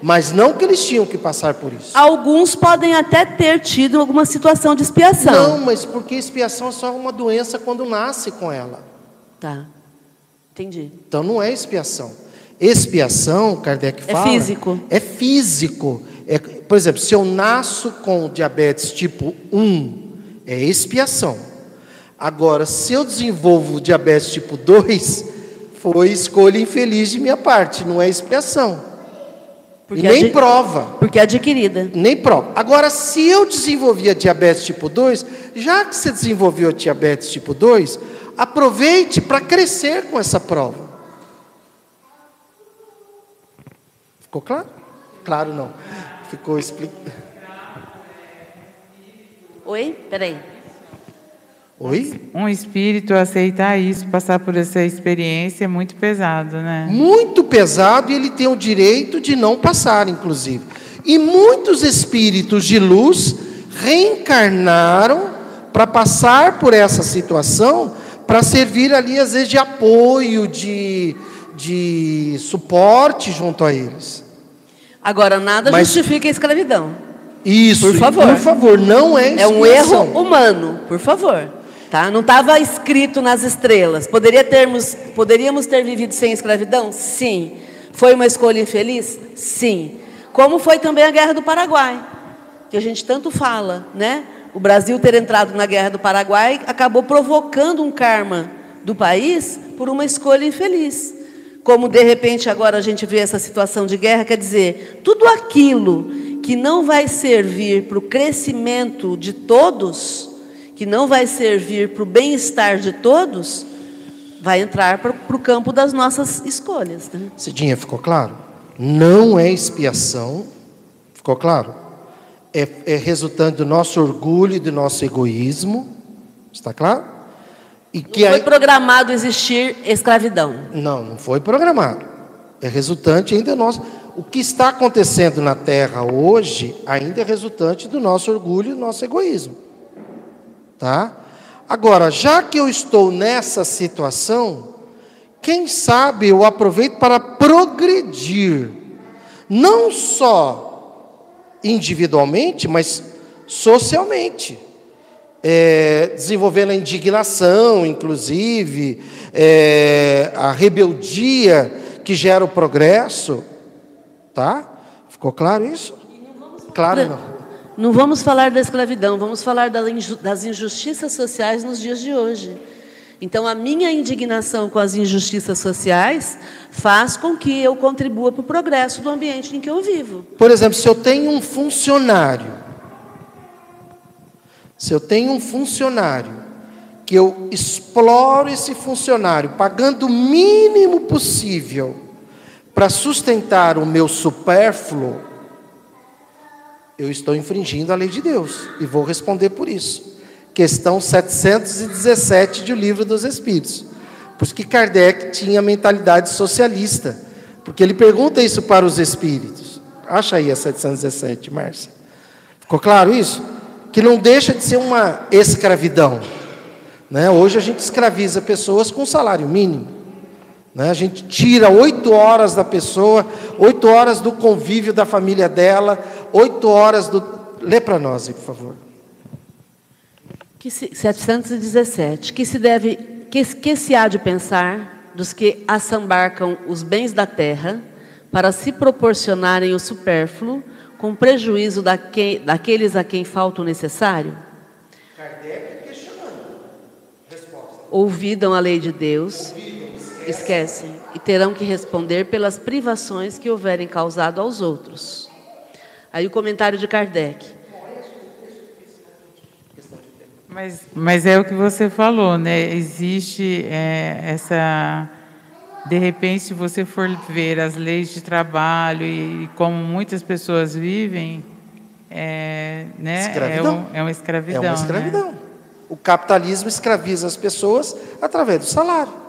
Mas não que eles tinham que passar por isso. Alguns podem até ter tido alguma situação de expiação. Não, mas porque expiação é só uma doença quando nasce com ela. Tá. Entendi. Então não é expiação. Expiação, Kardec é fala. É físico. É físico. É, por exemplo, se eu nasço com diabetes tipo 1, é expiação. Agora, se eu desenvolvo diabetes tipo 2, foi escolha infeliz de minha parte, não é expiação. Porque nem prova. Porque é adquirida. Nem prova. Agora, se eu desenvolvi a diabetes tipo 2, já que você desenvolveu a diabetes tipo 2, aproveite para crescer com essa prova. Ficou claro? Claro não. Ficou explicado. Oi? Peraí. Oi? Um espírito aceitar isso, passar por essa experiência é muito pesado, né? Muito pesado e ele tem o direito de não passar, inclusive. E muitos espíritos de luz reencarnaram para passar por essa situação, para servir ali, às vezes, de apoio, de, de suporte junto a eles. Agora, nada Mas, justifica a escravidão. Isso, por favor. Por favor, não é É um erro humano, por favor. Tá? Não estava escrito nas estrelas. Poderia termos, poderíamos ter vivido sem escravidão? Sim. Foi uma escolha infeliz? Sim. Como foi também a Guerra do Paraguai, que a gente tanto fala, né? O Brasil ter entrado na Guerra do Paraguai acabou provocando um karma do país por uma escolha infeliz como de repente agora a gente vê essa situação de guerra, quer dizer, tudo aquilo que não vai servir para o crescimento de todos, que não vai servir para o bem-estar de todos, vai entrar para, o campo das nossas escolhas. Né? Cidinha, ficou claro? Não é expiação, ficou claro? É, é resultante do nosso orgulho e do nosso egoísmo, está claro? E que não foi programado existir escravidão. Não, não foi programado. É resultante ainda nosso. O que está acontecendo na Terra hoje ainda é resultante do nosso orgulho e do nosso egoísmo. Tá? Agora, já que eu estou nessa situação, quem sabe eu aproveito para progredir, não só individualmente, mas socialmente é, desenvolvendo a indignação, inclusive, é, a rebeldia que gera o progresso. Tá? Ficou claro isso? Claro não. Não vamos falar da escravidão, vamos falar das injustiças sociais nos dias de hoje. Então, a minha indignação com as injustiças sociais faz com que eu contribua para o progresso do ambiente em que eu vivo. Por exemplo, se eu tenho um funcionário, se eu tenho um funcionário que eu exploro esse funcionário pagando o mínimo possível para sustentar o meu supérfluo, eu estou infringindo a lei de Deus e vou responder por isso. Questão 717 do Livro dos Espíritos. Por isso que Kardec tinha mentalidade socialista, porque ele pergunta isso para os espíritos. Acha aí a 717, Márcia. Ficou claro isso? Que não deixa de ser uma escravidão. Né? Hoje a gente escraviza pessoas com salário mínimo. Né? A gente tira oito horas da pessoa, oito horas do convívio da família dela, oito horas do. Lê para nós, por favor. Que se, 717. Que se deve, que, que se há de pensar dos que assambarcam os bens da terra para se proporcionarem o supérfluo, com prejuízo daque, daqueles a quem falta o necessário? ouvidam a lei de Deus, esquecem, e terão que responder pelas privações que houverem causado aos outros. Aí o comentário de Kardec. Mas, mas é o que você falou, né? Existe é, essa. De repente, se você for ver as leis de trabalho e, e como muitas pessoas vivem, é, né? É, um, é uma escravidão. É uma escravidão. Né? O capitalismo escraviza as pessoas através do salário.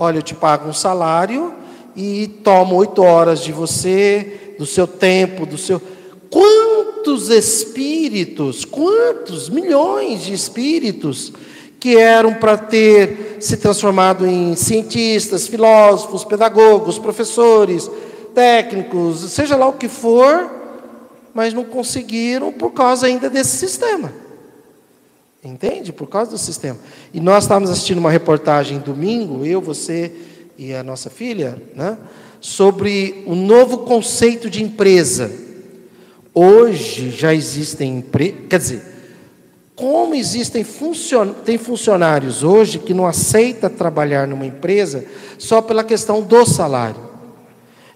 Olha, eu te pago um salário e tomo oito horas de você, do seu tempo, do seu. Quantos espíritos, quantos milhões de espíritos que eram para ter se transformado em cientistas, filósofos, pedagogos, professores, técnicos, seja lá o que for, mas não conseguiram por causa ainda desse sistema. Entende? Por causa do sistema. E nós estávamos assistindo uma reportagem domingo, eu, você e a nossa filha, né, sobre o novo conceito de empresa. Hoje já existem empresas, quer dizer, como existem funcion... tem funcionários hoje que não aceita trabalhar numa empresa só pela questão do salário.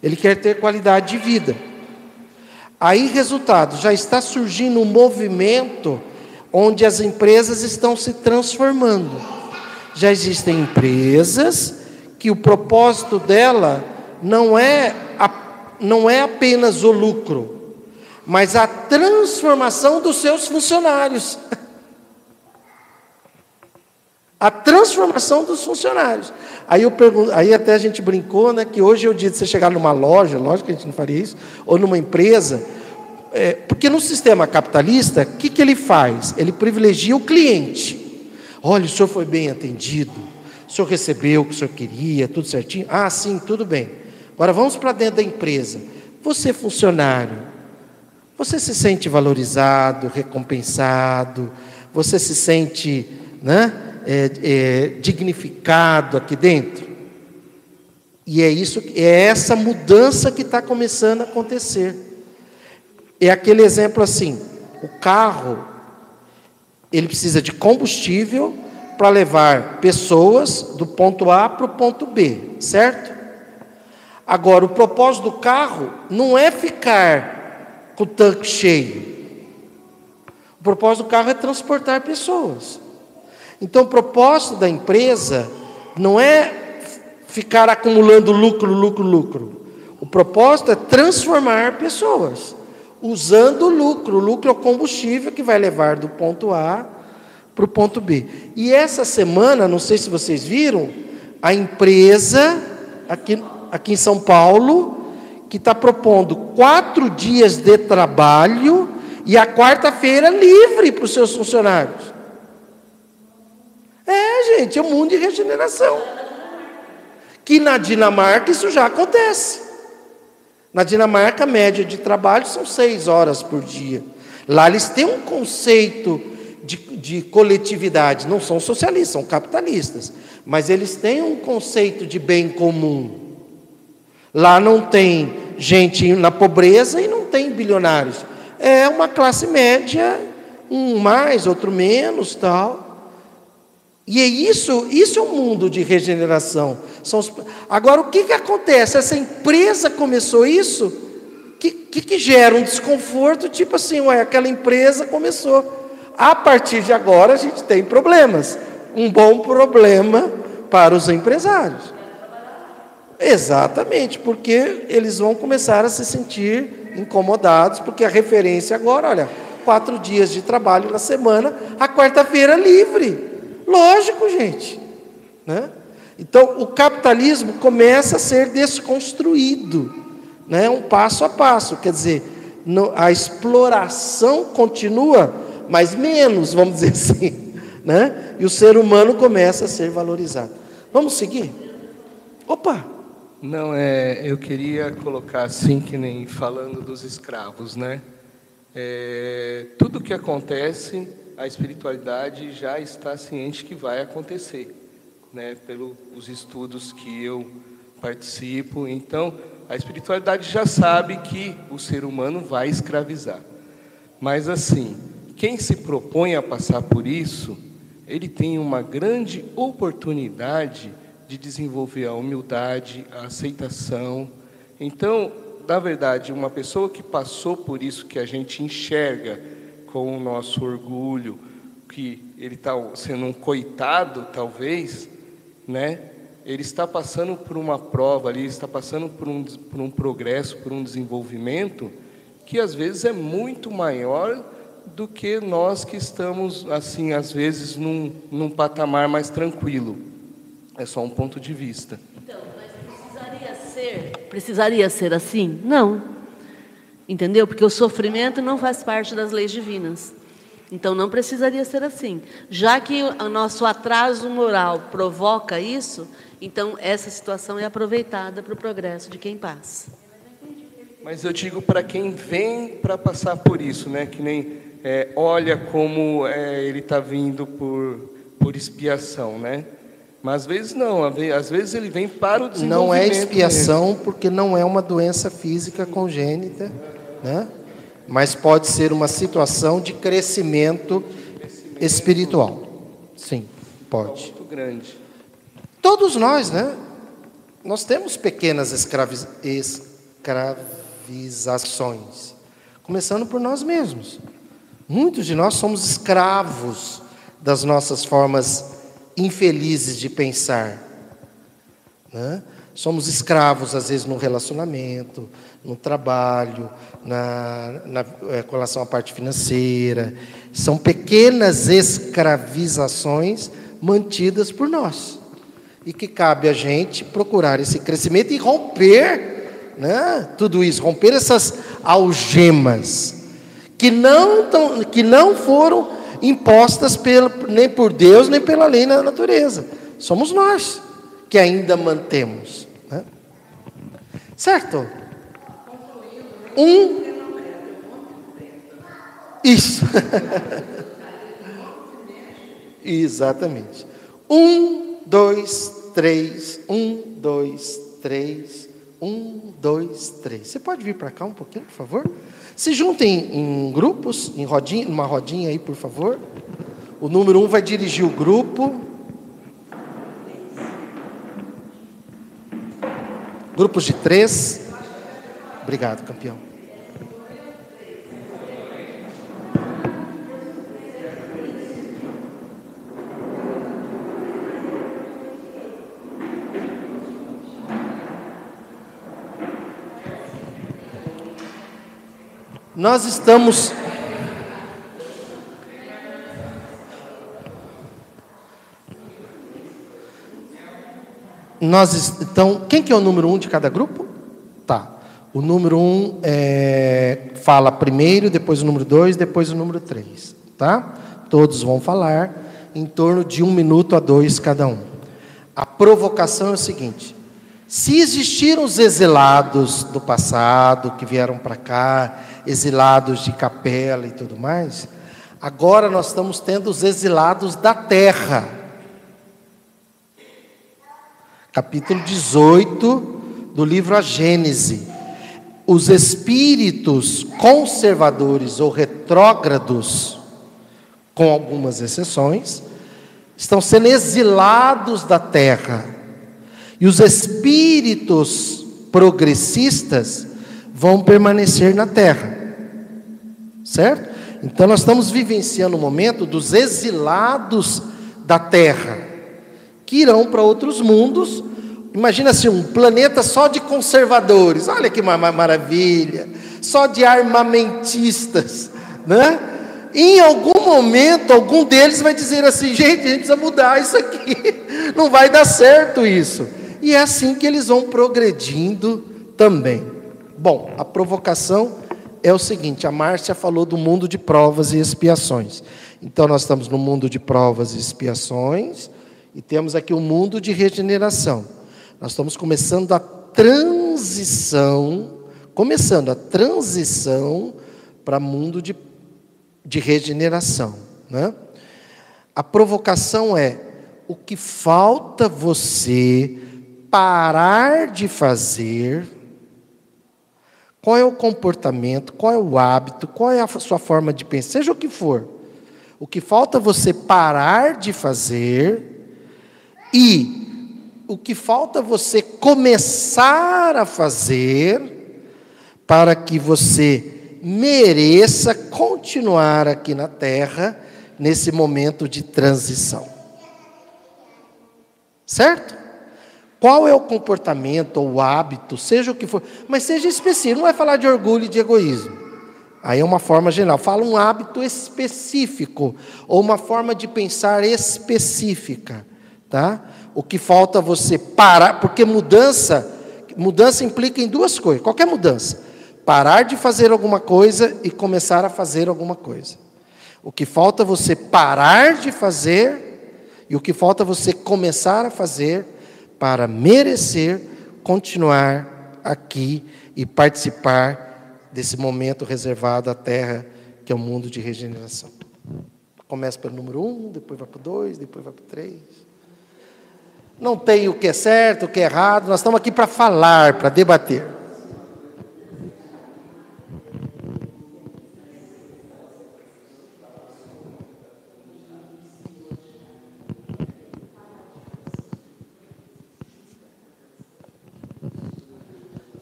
Ele quer ter qualidade de vida. Aí, resultado, já está surgindo um movimento onde as empresas estão se transformando. Já existem empresas que o propósito dela não é, a, não é apenas o lucro, mas a transformação dos seus funcionários. A transformação dos funcionários. Aí eu pergunto, aí até a gente brincou, né, que hoje é o dia de você chegar numa loja, lógico que a gente não faria isso, ou numa empresa, é, porque no sistema capitalista, o que, que ele faz? Ele privilegia o cliente. Olha, o senhor foi bem atendido, o senhor recebeu o que o senhor queria, tudo certinho? Ah, sim, tudo bem. Agora vamos para dentro da empresa. Você, é funcionário, você se sente valorizado, recompensado, você se sente né, é, é, dignificado aqui dentro? E é isso, é essa mudança que está começando a acontecer. É aquele exemplo assim: o carro, ele precisa de combustível para levar pessoas do ponto A para o ponto B, certo? Agora, o propósito do carro não é ficar com o tanque cheio. O propósito do carro é transportar pessoas. Então, o propósito da empresa não é ficar acumulando lucro, lucro, lucro. O propósito é transformar pessoas usando o lucro. O lucro é o combustível que vai levar do ponto A para o ponto B. E essa semana, não sei se vocês viram, a empresa aqui, aqui em São Paulo, que está propondo quatro dias de trabalho e a quarta-feira livre para os seus funcionários. É, gente, é um mundo de regeneração. Que na Dinamarca isso já acontece. Na Dinamarca, a média de trabalho são seis horas por dia. Lá eles têm um conceito de, de coletividade, não são socialistas, são capitalistas, mas eles têm um conceito de bem comum. Lá não tem gente na pobreza e não tem bilionários. É uma classe média, um mais, outro menos, tal. E é isso, isso é um mundo de regeneração. Os... Agora, o que, que acontece? Essa empresa começou isso, que, que, que gera um desconforto, tipo assim, ué, aquela empresa começou. A partir de agora a gente tem problemas. Um bom problema para os empresários. Exatamente, porque eles vão começar a se sentir incomodados, porque a referência agora, olha, quatro dias de trabalho na semana, a quarta-feira livre. Lógico, gente. Né? Então, o capitalismo começa a ser desconstruído, né? um passo a passo. Quer dizer, a exploração continua, mas menos, vamos dizer assim. Né? E o ser humano começa a ser valorizado. Vamos seguir? Opa! Não, é, eu queria colocar assim, que nem falando dos escravos, né? É, tudo que acontece, a espiritualidade já está ciente que vai acontecer, né? Pelos estudos que eu participo. Então, a espiritualidade já sabe que o ser humano vai escravizar. Mas assim, quem se propõe a passar por isso, ele tem uma grande oportunidade de desenvolver a humildade, a aceitação. Então, na verdade, uma pessoa que passou por isso que a gente enxerga com o nosso orgulho, que ele está sendo um coitado, talvez, né? Ele está passando por uma prova ali, está passando por um, por um progresso, por um desenvolvimento que às vezes é muito maior do que nós que estamos, assim, às vezes, num, num patamar mais tranquilo. É só um ponto de vista. Então, mas precisaria ser, precisaria ser assim? Não. Entendeu? Porque o sofrimento não faz parte das leis divinas. Então não precisaria ser assim. Já que o nosso atraso moral provoca isso, então essa situação é aproveitada para o progresso de quem passa. Mas eu digo para quem vem para passar por isso, né? Que nem é, olha como é, ele está vindo por, por expiação, né? Mas às vezes não, às vezes ele vem para o desenvolvimento. Não é expiação mesmo. porque não é uma doença física congênita, né? mas pode ser uma situação de crescimento, crescimento espiritual. Sim, pode. Muito grande. Todos nós, né? Nós temos pequenas escraviz... escravizações, começando por nós mesmos. Muitos de nós somos escravos das nossas formas infelizes de pensar. Né? Somos escravos, às vezes, no relacionamento, no trabalho, na, na, é, com relação à parte financeira. São pequenas escravizações mantidas por nós. E que cabe a gente procurar esse crescimento e romper né, tudo isso, romper essas algemas que não, tão, que não foram impostas pelo, nem por Deus, nem pela lei da natureza. Somos nós que ainda mantemos. Né? Certo? Um. Isso. Exatamente. Um, dois, três. Um, dois, três. Um, dois, três. Você pode vir para cá um pouquinho, por favor? Se juntem em grupos, em rodinha, numa rodinha aí, por favor. O número um vai dirigir o grupo. Grupos de três. Obrigado, campeão. Nós estamos. Nós, então, quem que é o número um de cada grupo? Tá. O número um é, fala primeiro, depois o número dois, depois o número três. Tá? Todos vão falar em torno de um minuto a dois cada um. A provocação é o seguinte: se existiram os exilados do passado que vieram para cá, exilados de capela e tudo mais, agora nós estamos tendo os exilados da terra. Capítulo 18 do livro A Gênese. Os espíritos conservadores ou retrógrados, com algumas exceções, estão sendo exilados da terra. E os espíritos progressistas vão permanecer na terra. Certo? Então nós estamos vivenciando o momento dos exilados da terra, que irão para outros mundos. Imagina assim, um planeta só de conservadores. Olha que maravilha! Só de armamentistas, né? Em algum momento, algum deles vai dizer assim: gente, a gente precisa mudar isso aqui, não vai dar certo isso. E é assim que eles vão progredindo também. Bom, a provocação é o seguinte: a Márcia falou do mundo de provas e expiações. Então, nós estamos no mundo de provas e expiações, e temos aqui o mundo de regeneração. Nós estamos começando a transição, começando a transição para mundo de de regeneração. Né? A provocação é o que falta você parar de fazer, qual é o comportamento, qual é o hábito, qual é a sua forma de pensar, seja o que for. O que falta você parar de fazer e o que falta você começar a fazer para que você mereça continuar aqui na terra nesse momento de transição. Certo? Qual é o comportamento ou o hábito, seja o que for, mas seja específico, não vai falar de orgulho e de egoísmo. Aí é uma forma geral. Fala um hábito específico ou uma forma de pensar específica, tá? O que falta você parar, porque mudança, mudança implica em duas coisas. Qualquer mudança parar de fazer alguma coisa e começar a fazer alguma coisa. O que falta você parar de fazer e o que falta você começar a fazer para merecer continuar aqui e participar desse momento reservado à terra, que é o mundo de regeneração. Começa pelo número um, depois vai para o dois, depois vai para o três. Não tem o que é certo, o que é errado, nós estamos aqui para falar, para debater.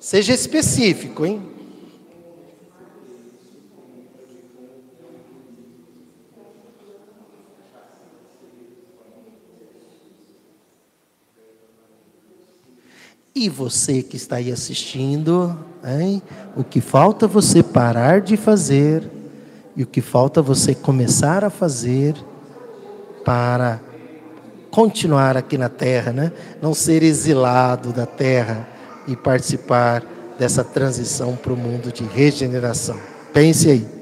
Seja específico, hein? E você que está aí assistindo, hein? o que falta você parar de fazer e o que falta você começar a fazer para continuar aqui na terra, né? Não ser exilado da terra e participar dessa transição para o mundo de regeneração. Pense aí.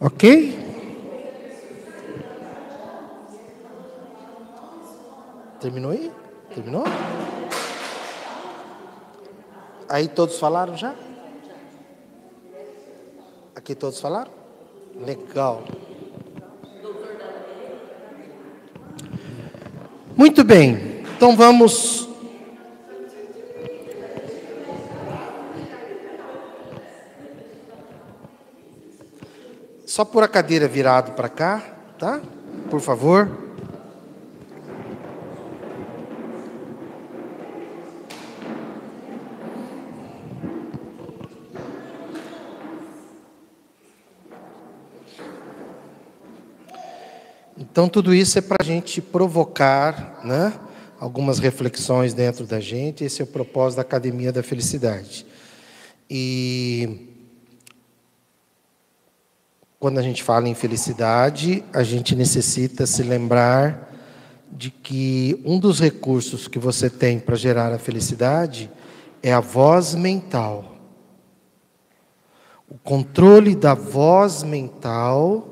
Ok? Terminou aí? Terminou? Aí todos falaram já? Aqui todos falaram? Legal. Muito bem. Então vamos Só por a cadeira virado para cá, tá? Por favor. Então, tudo isso é para a gente provocar né, algumas reflexões dentro da gente. Esse é o propósito da Academia da Felicidade. E quando a gente fala em felicidade, a gente necessita se lembrar de que um dos recursos que você tem para gerar a felicidade é a voz mental. O controle da voz mental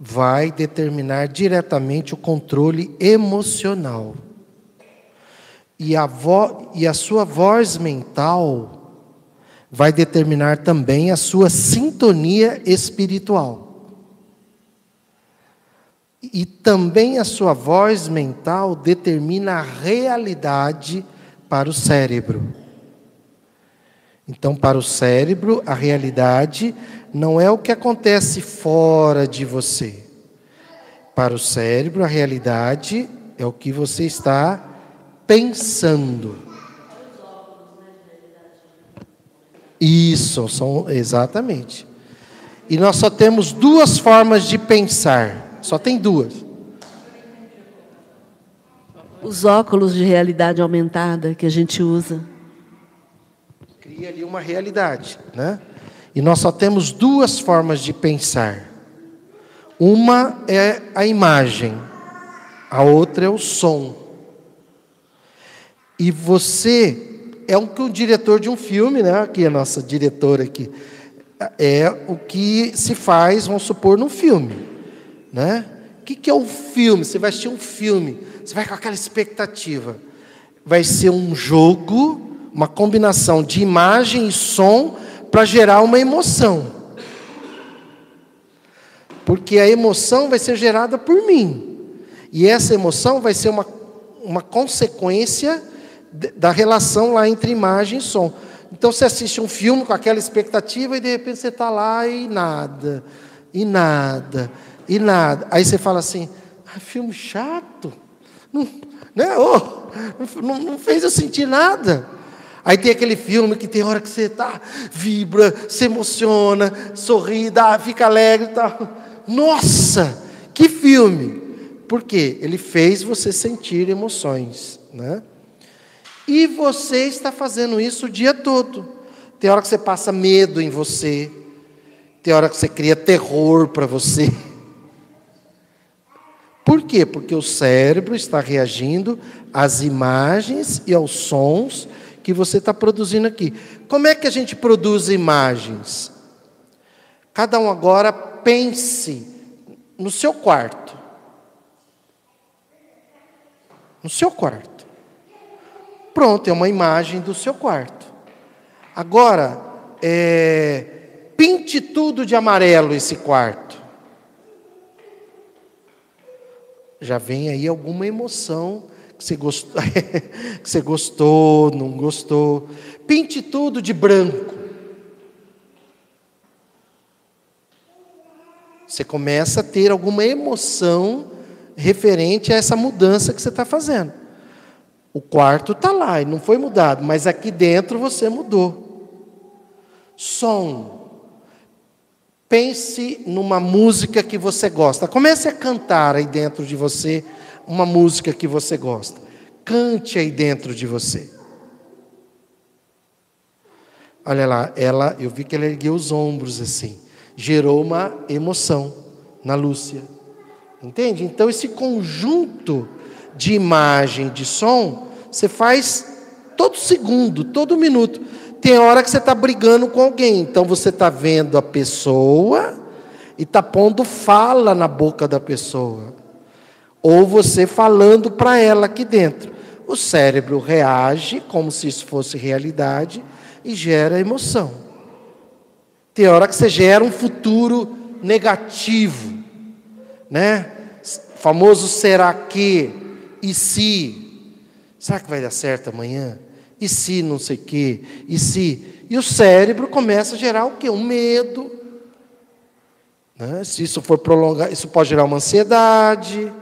vai determinar diretamente o controle emocional. E a, vo e a sua voz mental vai determinar também a sua sintonia espiritual. E também a sua voz mental determina a realidade para o cérebro. Então, para o cérebro, a realidade não é o que acontece fora de você. Para o cérebro, a realidade é o que você está pensando. Isso, são exatamente. E nós só temos duas formas de pensar. Só tem duas. Os óculos de realidade aumentada que a gente usa. Cria ali uma realidade, né? E nós só temos duas formas de pensar. Uma é a imagem, a outra é o som. E você é o que o diretor de um filme, né? Aqui a nossa diretora aqui, é o que se faz, vamos supor, num filme, né? O que, é um filme? Você vai assistir um filme, você vai com aquela expectativa. Vai ser um jogo, uma combinação de imagem e som para gerar uma emoção. Porque a emoção vai ser gerada por mim. E essa emoção vai ser uma, uma consequência da relação lá entre imagem e som. Então você assiste um filme com aquela expectativa e de repente você está lá e nada, e nada, e nada. Aí você fala assim: ah, filme chato, não, né? oh, não, não fez eu sentir nada. Aí tem aquele filme que tem hora que você tá, vibra, se emociona, sorri, dá, fica alegre e tal. Nossa, que filme! Por quê? Ele fez você sentir emoções, né? E você está fazendo isso o dia todo. Tem hora que você passa medo em você, tem hora que você cria terror para você. Por quê? Porque o cérebro está reagindo às imagens e aos sons que você está produzindo aqui. Como é que a gente produz imagens? Cada um agora pense no seu quarto. No seu quarto. Pronto, é uma imagem do seu quarto. Agora, é, pinte tudo de amarelo esse quarto. Já vem aí alguma emoção que você que você gostou, não gostou. Pinte tudo de branco. Você começa a ter alguma emoção referente a essa mudança que você está fazendo. O quarto está lá e não foi mudado, mas aqui dentro você mudou. Som. Pense numa música que você gosta. Comece a cantar aí dentro de você uma música que você gosta. Cante aí dentro de você. Olha lá, ela, eu vi que ela ergueu os ombros assim. Gerou uma emoção na Lúcia. Entende? Então esse conjunto de imagem, de som, você faz todo segundo, todo minuto. Tem hora que você está brigando com alguém, então você está vendo a pessoa e está pondo fala na boca da pessoa. Ou você falando para ela aqui dentro. O cérebro reage como se isso fosse realidade e gera emoção. Tem hora que você gera um futuro negativo, né? famoso será que e se. Será que vai dar certo amanhã? E se não sei o quê? E se? E o cérebro começa a gerar o quê? Um medo. Né? Se isso for prolongar, isso pode gerar uma ansiedade,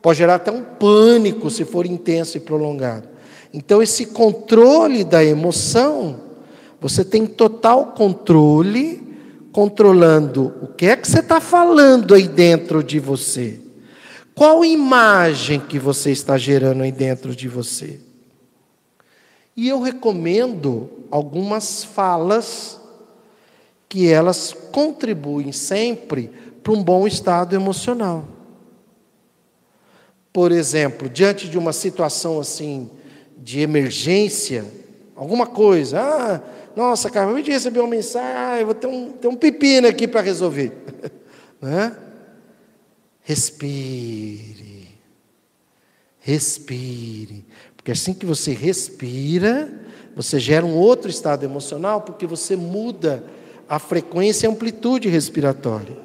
pode gerar até um pânico se for intenso e prolongado. Então, esse controle da emoção, você tem total controle, controlando o que é que você está falando aí dentro de você. Qual imagem que você está gerando aí dentro de você? E eu recomendo algumas falas que elas contribuem sempre para um bom estado emocional. Por exemplo, diante de uma situação assim de emergência, alguma coisa, ah, nossa, acabei de receber uma mensagem, ah, eu vou ter um, ter um pepino aqui para resolver. né? Respire. Respire. Porque assim que você respira, você gera um outro estado emocional, porque você muda a frequência e a amplitude respiratória.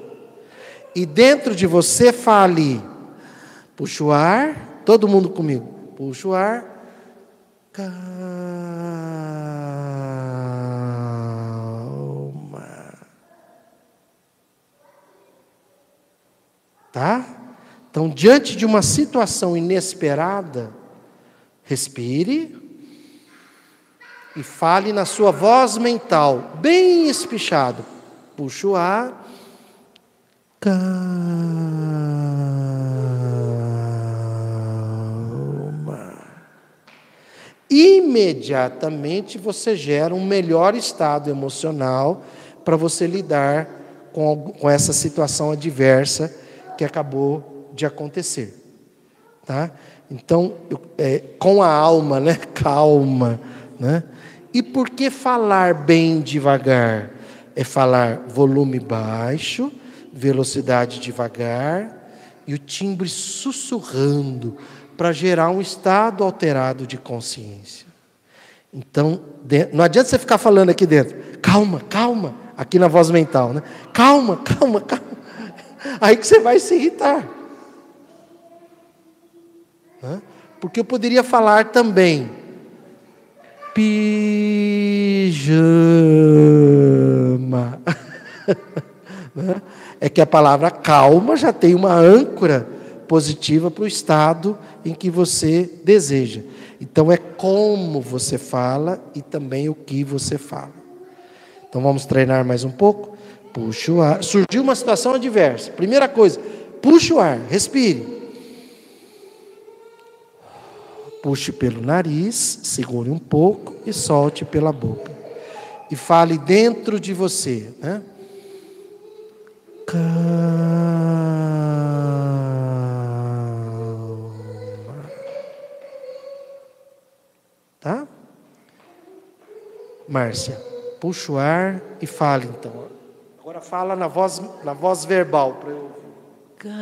E dentro de você fale, puxa o ar, todo mundo comigo, puxa o ar, calma. Tá? Então, diante de uma situação inesperada, Respire e fale na sua voz mental, bem espichado. Puxa o ar. Calma. Imediatamente você gera um melhor estado emocional para você lidar com, com essa situação adversa que acabou de acontecer. Tá? Então, é, com a alma, né? Calma, né? E por que falar bem devagar? É falar volume baixo, velocidade devagar e o timbre sussurrando para gerar um estado alterado de consciência. Então, não adianta você ficar falando aqui dentro, calma, calma, aqui na voz mental, né? Calma, calma, calma. Aí que você vai se irritar. Porque eu poderia falar também pijama. É que a palavra calma já tem uma âncora positiva para o estado em que você deseja. Então é como você fala e também o que você fala. Então vamos treinar mais um pouco. Puxa o ar. Surgiu uma situação adversa. Primeira coisa, puxa o ar, respire. Puxe pelo nariz, segure um pouco e solte pela boca. E fale dentro de você, né? Calma. Tá? Márcia, puxa o ar e fale então. Agora fala na voz, na voz verbal para eu ouvir. Calma.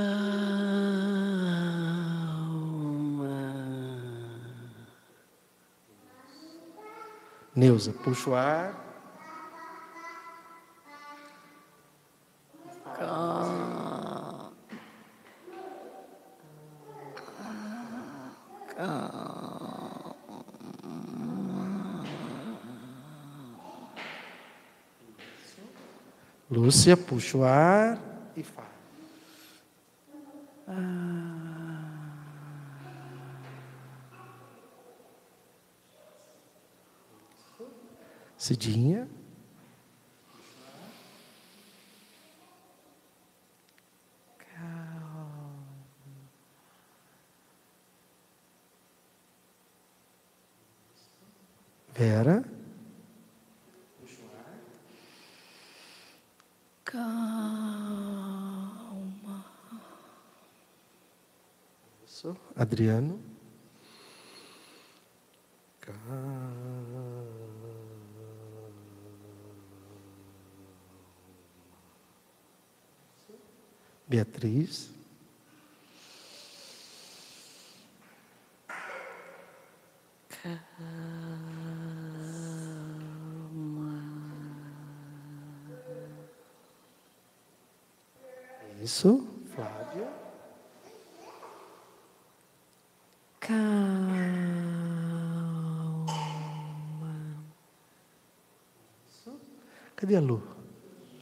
Neuza, puxa o ar. Lúcia, puxa o ar e fala. Cidinha. Vera. Calma. Isso. Adriano. Calma. Beatriz. Isso, Flávia. Calma. Cadê a Lu?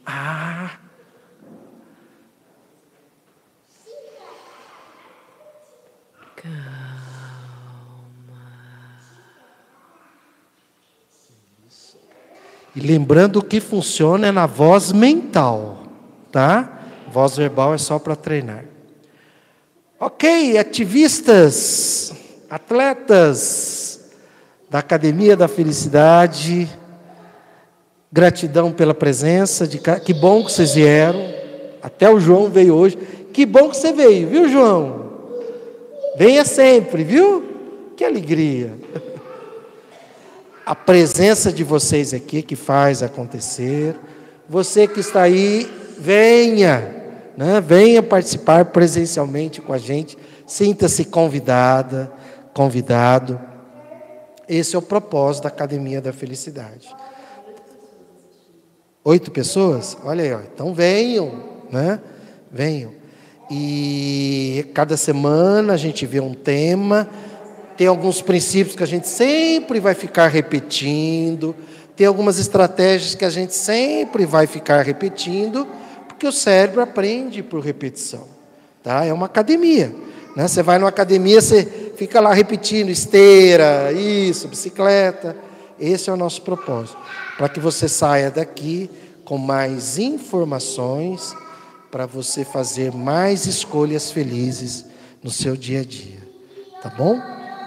Ah! E lembrando que funciona é na voz mental, tá? Voz verbal é só para treinar. Ok, ativistas, atletas da Academia da Felicidade, gratidão pela presença, de que bom que vocês vieram. Até o João veio hoje. Que bom que você veio, viu, João? Venha sempre, viu? Que alegria. A presença de vocês aqui que faz acontecer. Você que está aí, venha, né? venha participar presencialmente com a gente. Sinta-se convidada, convidado. Esse é o propósito da Academia da Felicidade. Oito pessoas? Olha aí, ó. então venham, né? Venham. E cada semana a gente vê um tema, tem alguns princípios que a gente sempre vai ficar repetindo, tem algumas estratégias que a gente sempre vai ficar repetindo, porque o cérebro aprende por repetição. Tá? É uma academia. Né? Você vai numa academia, você fica lá repetindo esteira, isso, bicicleta. Esse é o nosso propósito. Para que você saia daqui com mais informações, para você fazer mais escolhas felizes no seu dia a dia. Tá bom?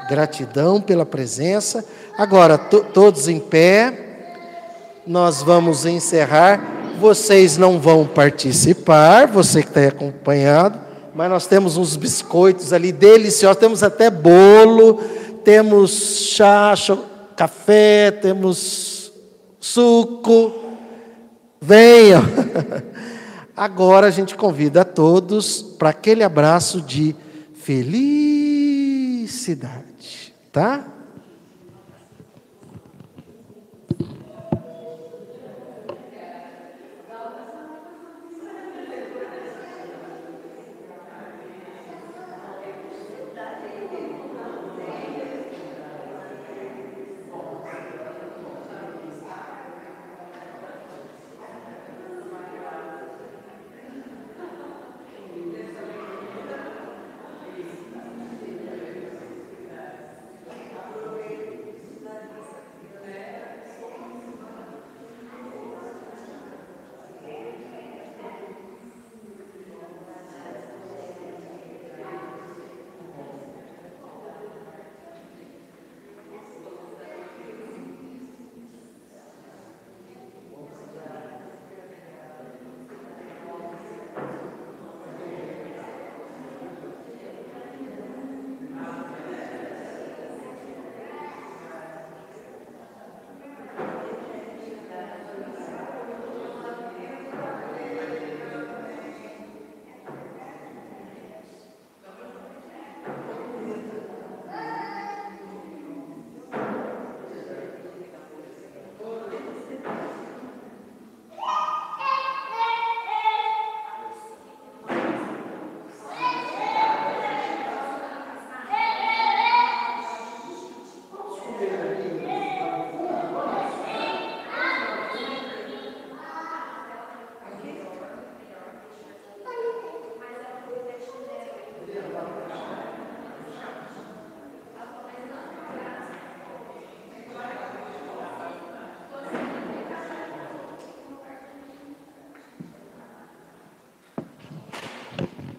Gratidão pela presença. Agora, to todos em pé. Nós vamos encerrar. Vocês não vão participar, você que está acompanhado, mas nós temos uns biscoitos ali deliciosos, temos até bolo, temos chá, café, temos suco. Venham. Agora a gente convida a todos para aquele abraço de felicidade, tá?